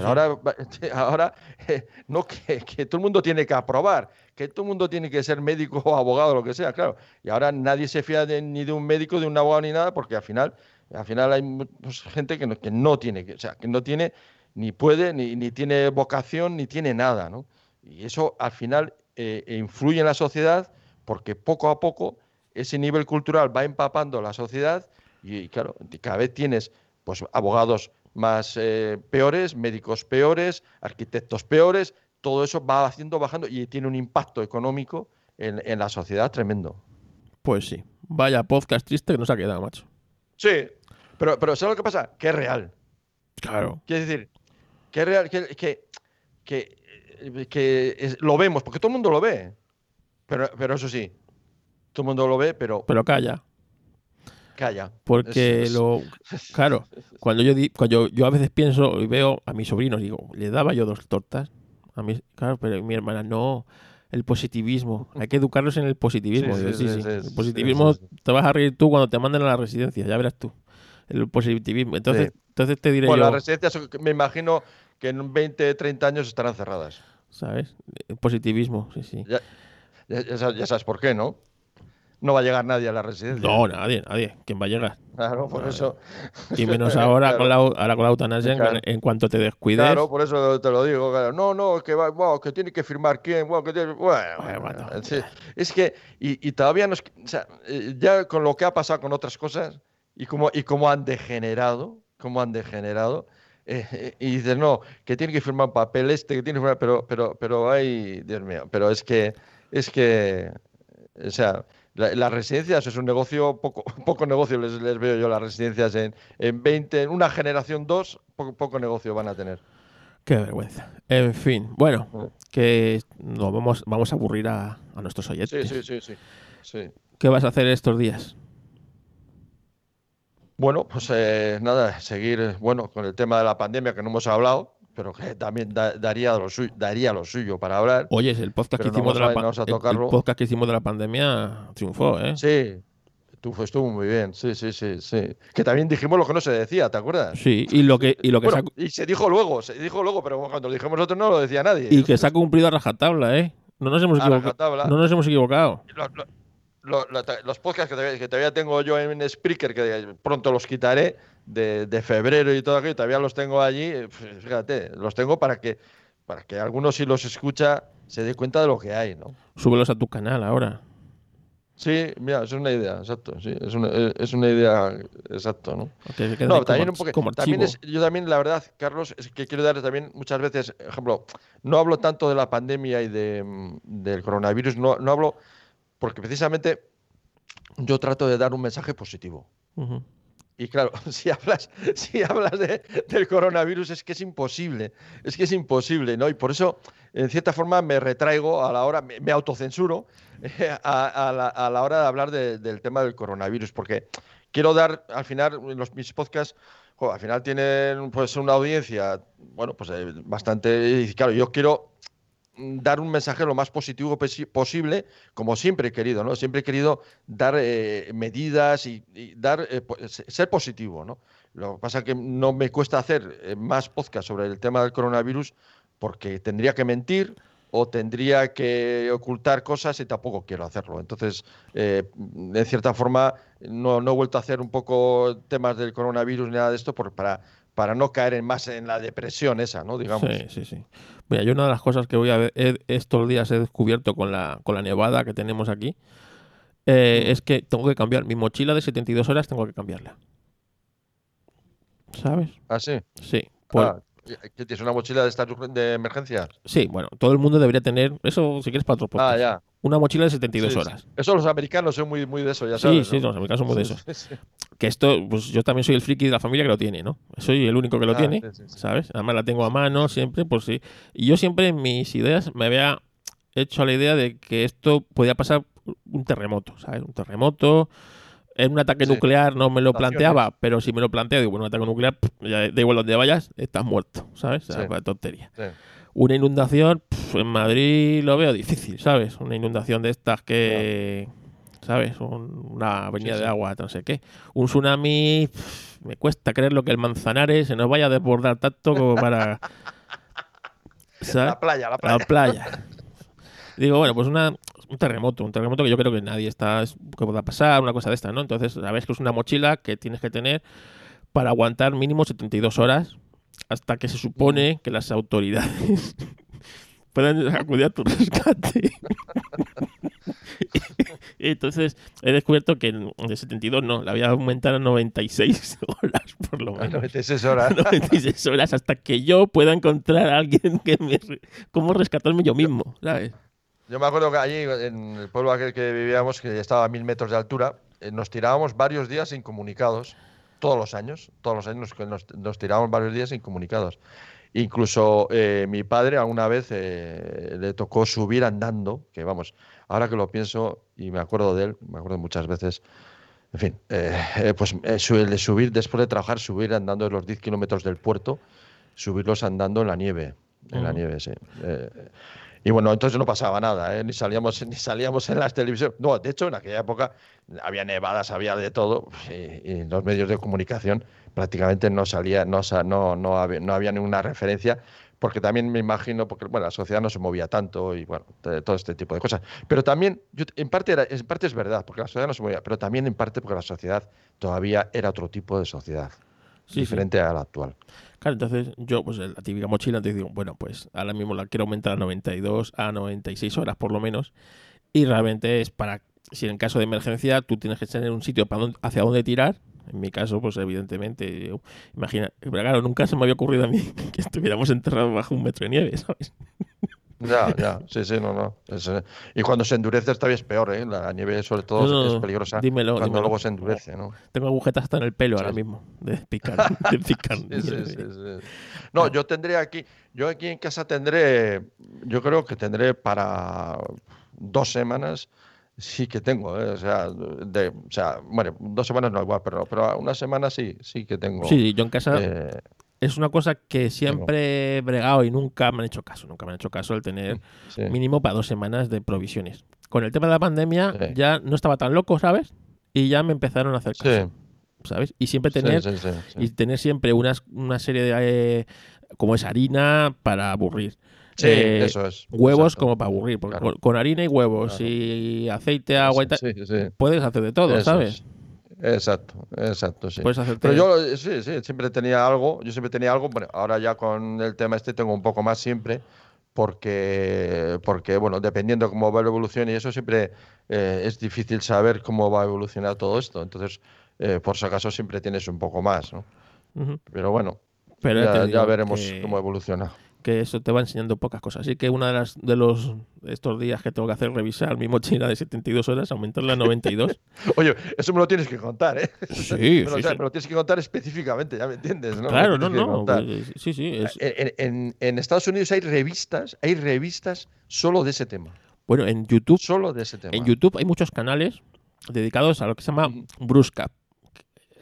Ahora, ahora eh, no que, todo el mundo tiene que aprobar, que todo el mundo tiene que ser médico o abogado, lo que sea, claro. Y ahora nadie se fía ni de un médico, de un abogado ni nada, porque al final, al final hay pues, gente que no, que no tiene, o sea, que no tiene ni puede, ni, ni tiene vocación, ni tiene nada, ¿no? Y eso al final eh, influye en la sociedad porque poco a poco ese nivel cultural va empapando la sociedad y, claro, cada vez tienes pues abogados más eh, peores, médicos peores, arquitectos peores, todo eso va haciendo bajando y tiene un impacto económico en, la sociedad tremendo. Pues sí, vaya podcast triste que nos ha quedado, macho. Sí, pero, pero ¿sabes lo que pasa? Que es real. Claro. Quiere decir, que es real, que, que, que, lo vemos, porque todo el mundo lo ve. Pero, pero eso sí, todo el mundo lo ve, pero. Pero calla. Calla. Porque lo. Claro, cuando yo, cuando yo, a veces pienso y veo a mis sobrinos, digo, le daba yo dos tortas. A mí, claro, pero mi hermana, no. El positivismo. Hay que educarlos en el positivismo. Sí, sí, sí, el positivismo te vas a reír tú cuando te manden a la residencia, ya verás tú. El positivismo. Entonces, entonces te diré bueno, yo. las residencias me imagino que en 20, 30 años estarán cerradas. ¿Sabes? El positivismo, sí, sí. Ya, sabes por qué, ¿no? No va a llegar nadie a la residencia. No, nadie, nadie. ¿Quién va a llegar? Claro, por eso. Y menos ahora, con la, ahora con la eutanasia, en, cuanto te descuides. Claro, por eso te lo digo. No, no, que, va, que tiene que firmar quién. Bueno, que tiene, bueno, es que, y, todavía nos. O sea, eh, ya con lo que ha pasado con otras cosas y cómo, y cómo han degenerado, cómo han degenerado. Eh, eh, y dices, no, que tiene que firmar un papel este, que tiene que firmar, pero, pero, pero hay, Dios mío, pero es que es que O sea, las residencias es un negocio, poco, poco negocio les, les veo yo las residencias en, en 20, en una generación dos, poco, poco negocio van a tener. Qué vergüenza. En fin, bueno, que nos vamos, vamos a aburrir a, a nuestros oyentes. Sí, sí, sí, sí, sí. ¿Qué vas a hacer estos días? Bueno, pues eh, nada, seguir bueno con el tema de la pandemia que no hemos hablado, pero que también da- daría, lo suyo, daría lo suyo para hablar. Oye, el podcast, que no hicimos, de la a- el- podcast que hicimos de la pandemia triunfó, ¿eh? Sí, estuvo, estuvo muy bien, sí, sí, sí, sí. Que también dijimos lo que no se decía, ¿te acuerdas? Sí, y lo que, y lo que, Bueno, se, ha, y se dijo luego, se dijo luego, pero cuando lo dijimos nosotros no lo decía nadie. y que se ha cumplido a rajatabla, ¿eh? No nos hemos, A equivoca- rajatabla. no nos hemos equivocado. Lo- lo- lo- lo- los podcasts que todavía, que todavía tengo yo en Spreaker, que pronto los quitaré, de, de febrero y todo aquello, todavía los tengo allí, eh, fíjate, los tengo para que, para que algunos si los escucha se dé cuenta de lo que hay, ¿no? Súbelos a tu canal ahora. Sí, mira, es una idea, exacto, sí, es una, eh, es una idea, exacto, ¿no? Que No, como también un poco. También es, yo también, la verdad, Carlos, es que quiero dar también muchas veces, ejemplo, no hablo tanto de la pandemia y de, mm, del coronavirus, no, no hablo porque precisamente yo trato de dar un mensaje positivo. Y claro, si hablas, si hablas de- del coronavirus es que es imposible, es que es imposible, ¿no? Y por eso, en cierta forma, me retraigo a la hora, me, me autocensuro eh, a, a la, a la hora de hablar de- del tema del coronavirus, porque quiero dar, al final, los, mis podcasts, jo, al final tienen pues una audiencia, bueno, pues eh, bastante, y claro, yo quiero dar un mensaje lo más positivo posi- posible, como siempre he querido, ¿no? Siempre he querido dar eh, medidas y, dar eh, ser positivo, ¿no? Lo que pasa es que no me cuesta hacer eh, más podcast sobre el tema del coronavirus porque tendría que mentir o tendría que ocultar cosas y tampoco quiero hacerlo. Entonces, eh, de cierta forma, no, no he vuelto a hacer un poco temas del coronavirus ni nada de esto por- para, para no caer en más en la depresión esa, ¿no? Digamos. Sí, sí, sí. Mira, yo una de las cosas que voy a ver he- estos días he descubierto con la, con la nevada que tenemos aquí eh, es que tengo que cambiar mi mochila de 72 horas, tengo que cambiarla. ¿Sabes? ¿Ah, sí? Sí. Ah, ¿qué tienes? ¿Una mochila de de emergencia? Sí, bueno, todo el mundo debería tener, eso si quieres para otro podcast, Ah, ya. Una mochila de 72 Sí, sí. horas. Eso los americanos son muy, muy de eso, ya Sí, sabes. sí, ¿no? los americanos son muy de eso. Sí, sí. Que esto, pues yo también soy el friki de la familia que lo tiene, ¿no? Soy el único que lo Ah, tiene, sí, sí, sí. ¿sabes? Además la tengo a mano siempre, por si. Y yo siempre en mis ideas me había hecho la idea de que esto podía pasar un terremoto, ¿sabes? Un terremoto. En un ataque Sí. nuclear no me lo planteaba, pero si me lo planteo, digo, bueno, un ataque nuclear, pff, ya da igual donde vayas, estás muerto, ¿sabes? O sea, Sí. tontería. Una inundación, pff, en Madrid lo veo difícil, ¿sabes? Una inundación de estas que, ¿sabes? Un- una avenida Sí, de agua, no sé qué. Un tsunami, pff, me cuesta creerlo que el Manzanares se nos vaya a desbordar tanto como para... ¿sabes? La playa, la La playa. playa. Digo, bueno, pues una, un terremoto, un terremoto que yo creo que nadie está, es- que pueda pasar, una cosa de esta, ¿no? Entonces, sabes que es una mochila que tienes que tener para aguantar mínimo 72 horas hasta que se supone que las autoridades puedan acudir a tu rescate. Entonces, he descubierto que de 72 no, la voy a aumentar a 96 horas, por lo A menos. 96 horas. 96 horas hasta que yo pueda encontrar a alguien que me... ¿Cómo rescatarme yo mismo? ¿Sabes? Yo me acuerdo que allí, en el pueblo aquel que vivíamos, que estaba a mil metros de altura, eh, nos tirábamos varios días incomunicados, todos los años, todos los años que nos, nos tirábamos varios días incomunicados. Incluso eh, mi padre alguna vez eh, le tocó subir andando, que vamos, ahora que lo pienso y me acuerdo de él, me acuerdo muchas veces, en fin, eh, eh, pues el de subir, después de trabajar, subir andando los 10 kilómetros del puerto, subirlos andando en la nieve, en la nieve, sí. Y bueno, entonces no pasaba nada, ¿eh? ni salíamos ni salíamos en las televisiones. No, de hecho, en aquella época había nevadas, había de todo, y, los medios de comunicación prácticamente no salía, no, no, no, había, no había ninguna referencia, porque también me imagino, porque bueno, la sociedad no se movía tanto y bueno, todo este tipo de cosas. Pero también, yo- en, parte era, en parte es verdad, porque la sociedad no se movía, pero también en parte porque la sociedad todavía era otro tipo de sociedad, Sí, sí. diferente a la actual. Claro, entonces yo, pues la típica mochila, entonces digo, bueno, pues ahora mismo la quiero aumentar a 92, a 96 horas por lo menos. Y realmente es para, si en caso de emergencia tú tienes que tener un sitio para dónde- hacia dónde tirar. En mi caso, pues evidentemente, imagina, pero claro, nunca se me había ocurrido a mí que estuviéramos enterrados bajo un metro de nieve, ¿sabes? Ya, ya, sí, sí, no, no. Es, eh, y cuando se endurece todavía es peor, ¿eh? La nieve, sobre todo, No, no, es peligrosa dímelo, cuando dímelo. luego se endurece, ¿no? Tengo agujetas hasta en el pelo ahora mismo de picar. De picar Sí, sí, nieve. sí, sí. No, yo tendré aquí, yo aquí en casa tendré, yo creo que tendré para dos semanas, sí que tengo, ¿eh? O sea, de, o sea, bueno, dos semanas no igual, pero, pero una semana sí, sí que tengo. Sí, yo en casa eh, es una cosa que siempre he bregado y nunca me han hecho caso. Nunca me han hecho caso el tener sí. mínimo para dos semanas de provisiones. Con el tema de la pandemia Sí. ya no estaba tan loco, ¿sabes? Y ya me empezaron a hacer caso, Sí, ¿sabes? Y siempre tener y tener siempre unas, una serie de eh, como es harina para aburrir. Sí, Eh, eso es. Huevos exacto. como para aburrir, porque Claro. con, harina y huevos Claro. y aceite, agua y tal, puedes hacer de todo, Eso ¿sabes? es. Exacto, exacto, sí. Puedes hacerte Pero yo sí, sí, siempre tenía algo, yo siempre tenía algo, bueno, ahora ya con el tema este tengo un poco más siempre, porque, porque bueno, dependiendo cómo va la evolución y eso siempre eh, es difícil saber cómo va a evolucionar todo esto, entonces eh, por si acaso siempre tienes un poco más, ¿no? Pero bueno, Pero ya ya, veremos que- cómo evoluciona. Que eso te va enseñando pocas cosas. Así que una de las de los estos días que tengo que hacer revisar mi mochila de 72 horas, aumentarla a 92. Oye, eso me lo tienes que contar, ¿eh? Sí, Me lo, sí, o sea, sí. me lo tienes que contar específicamente, ya me entiendes, ¿no? Claro, no, no. contar. pues, sí, sí. es- En, en- en Estados Unidos hay revistas, hay revistas solo de ese tema. bueno, en YouTube, Solo de ese tema. en YouTube hay muchos canales dedicados a lo que se llama. Brusca.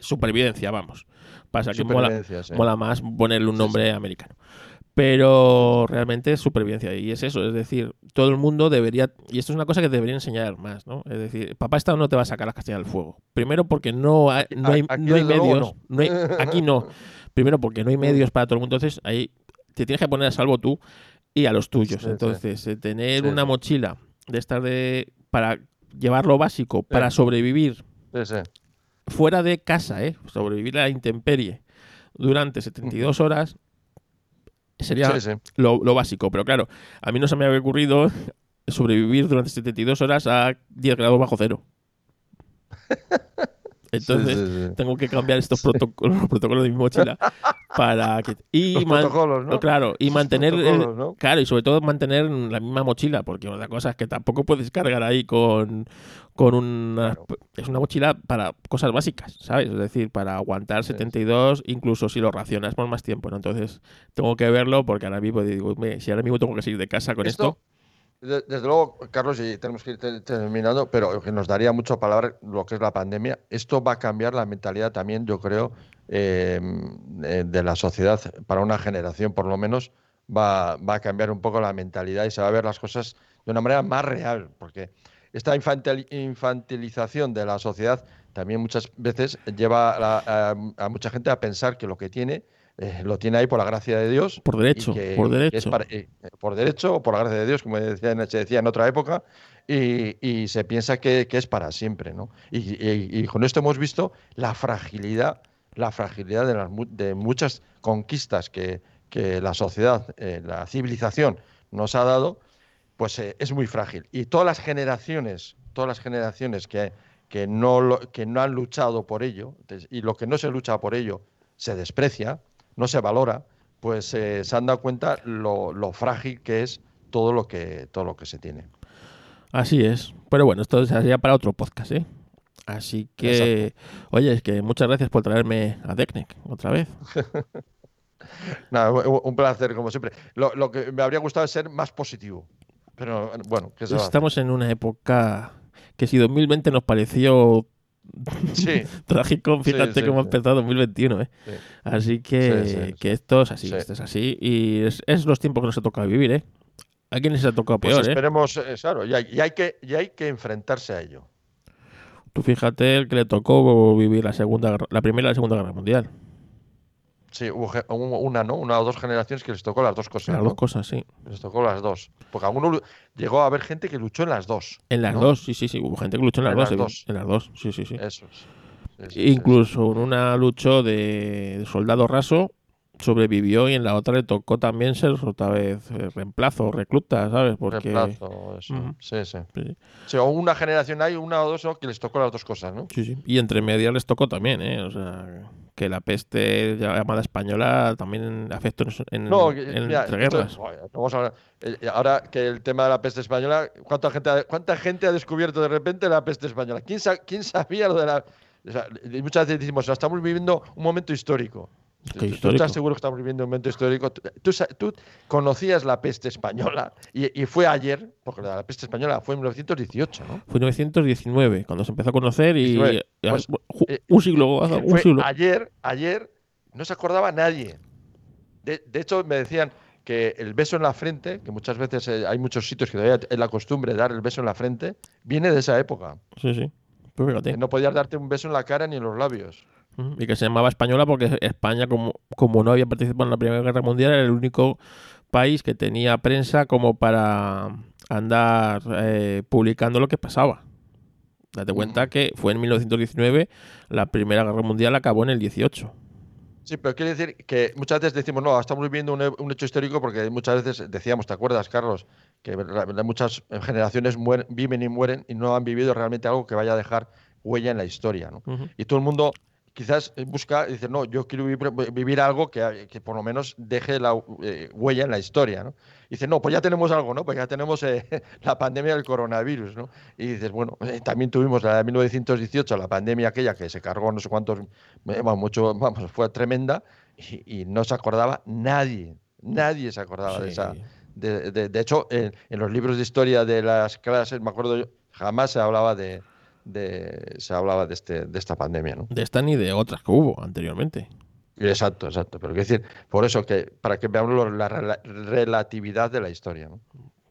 Supervivencia, vamos. Pasa que mola, sí. mola más ponerle un nombre americano. Pero realmente es supervivencia. Y es eso, es decir, todo el mundo debería. Y esto es una cosa que debería enseñar más, ¿no? Es decir, papá Estado no te va a sacar las castañas del fuego. Primero porque no hay, no hay, Aquí, no hay medios. no. hay- aquí no. Primero porque no hay medios para todo el mundo. Entonces ahí te tienes que poner a salvo tú y a los tuyos. Sí. Entonces, eh, tener Sí, una mochila de estar de. para llevar lo básico, para sobrevivir fuera de casa, ¿eh? sobrevivir a la intemperie durante 72 horas sería Sí, sí. lo, lo básico. Pero claro, a mí no se me había ocurrido sobrevivir durante 72 horas a 10 grados bajo cero. Entonces, Sí, sí, sí. tengo que cambiar estos protocolos, los protocolos de mi mochila para que y Los man- protocolos, ¿no? claro y mantener el- protocolos, ¿no? claro y sobre todo mantener la misma mochila porque otra cosa es que tampoco puedes cargar ahí con con una Claro. es una mochila para cosas básicas sabes es decir para aguantar 72 incluso si lo racionas por más tiempo ¿no? entonces tengo que verlo porque ahora mismo digo "Me, si ahora mismo tengo que salir de casa con esto, desde luego, Carlos, y tenemos que ir te- terminando, pero que nos daría mucho palabra lo que es la pandemia. Esto va a cambiar la mentalidad también, yo creo, eh, eh, de la sociedad para una generación, por lo menos, va, a cambiar un poco la mentalidad y se va a ver las cosas de una manera más real, porque esta infantil- infantilización de la sociedad también muchas veces lleva a- a mucha gente a pensar que lo que tiene eh, lo tiene ahí por la gracia de Dios por derecho que- por derecho para- eh, por derecho o por la gracia de Dios, como decía, se decía en otra época, y, y se piensa que, que es para siempre. ¿no? Y, y- y con esto hemos visto la fragilidad, la fragilidad de, las de muchas conquistas que, que la sociedad, eh, la civilización nos ha dado, pues es muy frágil. Y todas las generaciones, todas las generaciones que, que, no, lo- que no han luchado por ello, y lo que no se lucha por ello se desprecia, no se valora, pues eh, se han dado cuenta lo, lo frágil que es todo lo que, todo lo que se tiene. así es pero bueno esto sería para otro podcast ¿eh? así que oye es que muchas gracias por traerme a Decnec otra vez Nada, un placer, como siempre. Lo, lo que me habría gustado es ser más positivo. Pero bueno, ¿qué se va a hacer? estamos en una época que si 2020 nos pareció Sí, trágico, fíjate sí, cómo ha sí. empezado 2021, ¿eh? sí. Así que, Sí, sí, que esto es así, sí. esto es así. Y es, es los tiempos que nos ha tocado vivir, ¿eh? A quienes se ha tocado Pues peor, ¿eh? esperemos, eh, claro, y hay, y hay que, y hay que enfrentarse a ello. Tú fíjate el que le tocó vivir la segunda la primera y la segunda guerra mundial. Sí, hubo una, ¿no? Una o dos generaciones que les tocó las dos cosas. Las ¿no? dos cosas, sí. Les tocó las dos. Porque alguno llegó a haber gente que luchó en las dos. En las ¿no? dos, sí, sí, sí. Hubo gente que luchó en las, En dos, las evi- dos. En las dos, sí, sí, sí. Eso es. Incluso en una luchó de soldado raso, sobrevivió y en la otra le tocó también ser otra vez eh, reemplazo, recluta, ¿sabes? Porque... Reemplazo, eso. Sí, sí. Sí. Sí, o una generación hay, una o dos que les tocó las dos cosas, ¿no? Sí, sí. Y entre medias les tocó también, ¿eh? O sea, que la peste llamada española también afectó en, No, en mira, entre esto- guerras. joder, vamos a hablar- eh, eh, ahora que el tema de la peste española, ¿cuánta gente, ha, ¿cuánta gente ha descubierto de repente la peste española? ¿Quién, sa- quién sabía lo de la...? o sea, muchas veces decimos, "No, estamos viviendo un momento histórico. ¿Qué ¿Tú- ¿Tú estás seguro que estamos viviendo un momento histórico? Tú, tú conocías la peste española y, y fue ayer, porque la peste española fue en 1918, ¿no? Fue 1919 cuando se empezó a conocer y 19, y- pues, eh, un siglo, un Fue siglo. ayer, ayer no se acordaba nadie. De, de hecho, me decían que el beso en la frente, que muchas veces eh, hay muchos sitios que todavía es la costumbre de dar el beso en la frente, viene de esa época. Sí, sí. Pues fíjate. No podías darte un beso en la cara ni en los labios. Y que se llamaba española porque España, como, como no había participado en la Primera Guerra Mundial, era el único país que tenía prensa como para andar eh, publicando lo que pasaba. Date cuenta que fue en 1919, la Primera Guerra Mundial acabó en el 18. Sí, pero quiere decir que muchas veces decimos, no, estamos viviendo un, he- un hecho histórico porque muchas veces decíamos, ¿te acuerdas, Carlos? Que muchas generaciones mueren- viven y mueren y no han vivido realmente algo que vaya a dejar huella en la historia, ¿no? Y todo el mundo quizás busca y dice, no, yo quiero vivir, vivir algo que, que por lo menos deje la eh, huella en la historia, ¿no? Y dice, no, pues ya tenemos algo, ¿no? Pues ya tenemos eh, la pandemia del coronavirus, ¿no? Y dices, bueno, eh, también tuvimos la de 1918, la pandemia aquella que se cargó no sé cuántos, eh, vamos, mucho, vamos, fue tremenda y, y no se acordaba nadie, nadie se acordaba de esa... De, de- de hecho, en, en los libros de historia de las clases, me acuerdo yo, jamás se hablaba de, de- se hablaba de este de esta pandemia, ¿no? De esta ni de otras que hubo anteriormente. Exacto, exacto. Pero quiero decir, por eso que para que veamos la rela- relatividad de la historia, ¿no?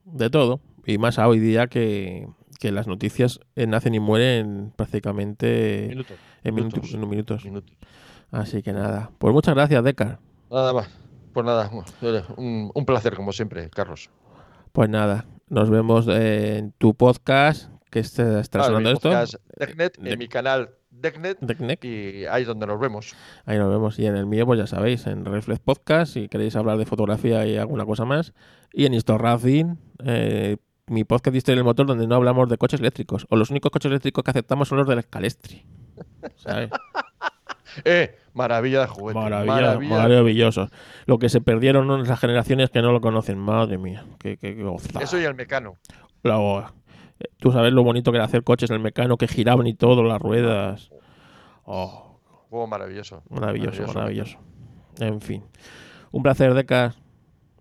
De todo. Y más hoy día que, que las noticias eh, nacen y mueren prácticamente Minutos. en, minutos, minutos. en minutos. Minutos. Así que nada. Pues muchas gracias, Decar. Nada más. Pues nada, un, un placer como siempre, Carlos. Pues nada, nos vemos en tu podcast, que está Ah, en sonando esto. en mi canal Decnec. y ahí es donde nos vemos. Ahí nos vemos. Y en el mío, pues ya sabéis, en Reflex Podcast, si queréis hablar de fotografía y alguna cosa más. Y en Histo Racing, eh, mi podcast de Historia del Motor, donde no hablamos de coches eléctricos. O los únicos coches eléctricos que aceptamos son los del Scalestri. ¿Sabes? ¡Eh! Maravilla de juguete. Maravilla, maravilla. maravilloso. Lo que se perdieron esas generaciones que no lo conocen. Madre mía, qué, qué, qué. Eso y el mecano. Luego, eh, Tú sabes lo bonito que era hacer coches en el mecano, que giraban y todo, las ruedas. Oh, Juego maravilloso. maravilloso, maravilloso. En fin. Un placer, Decas.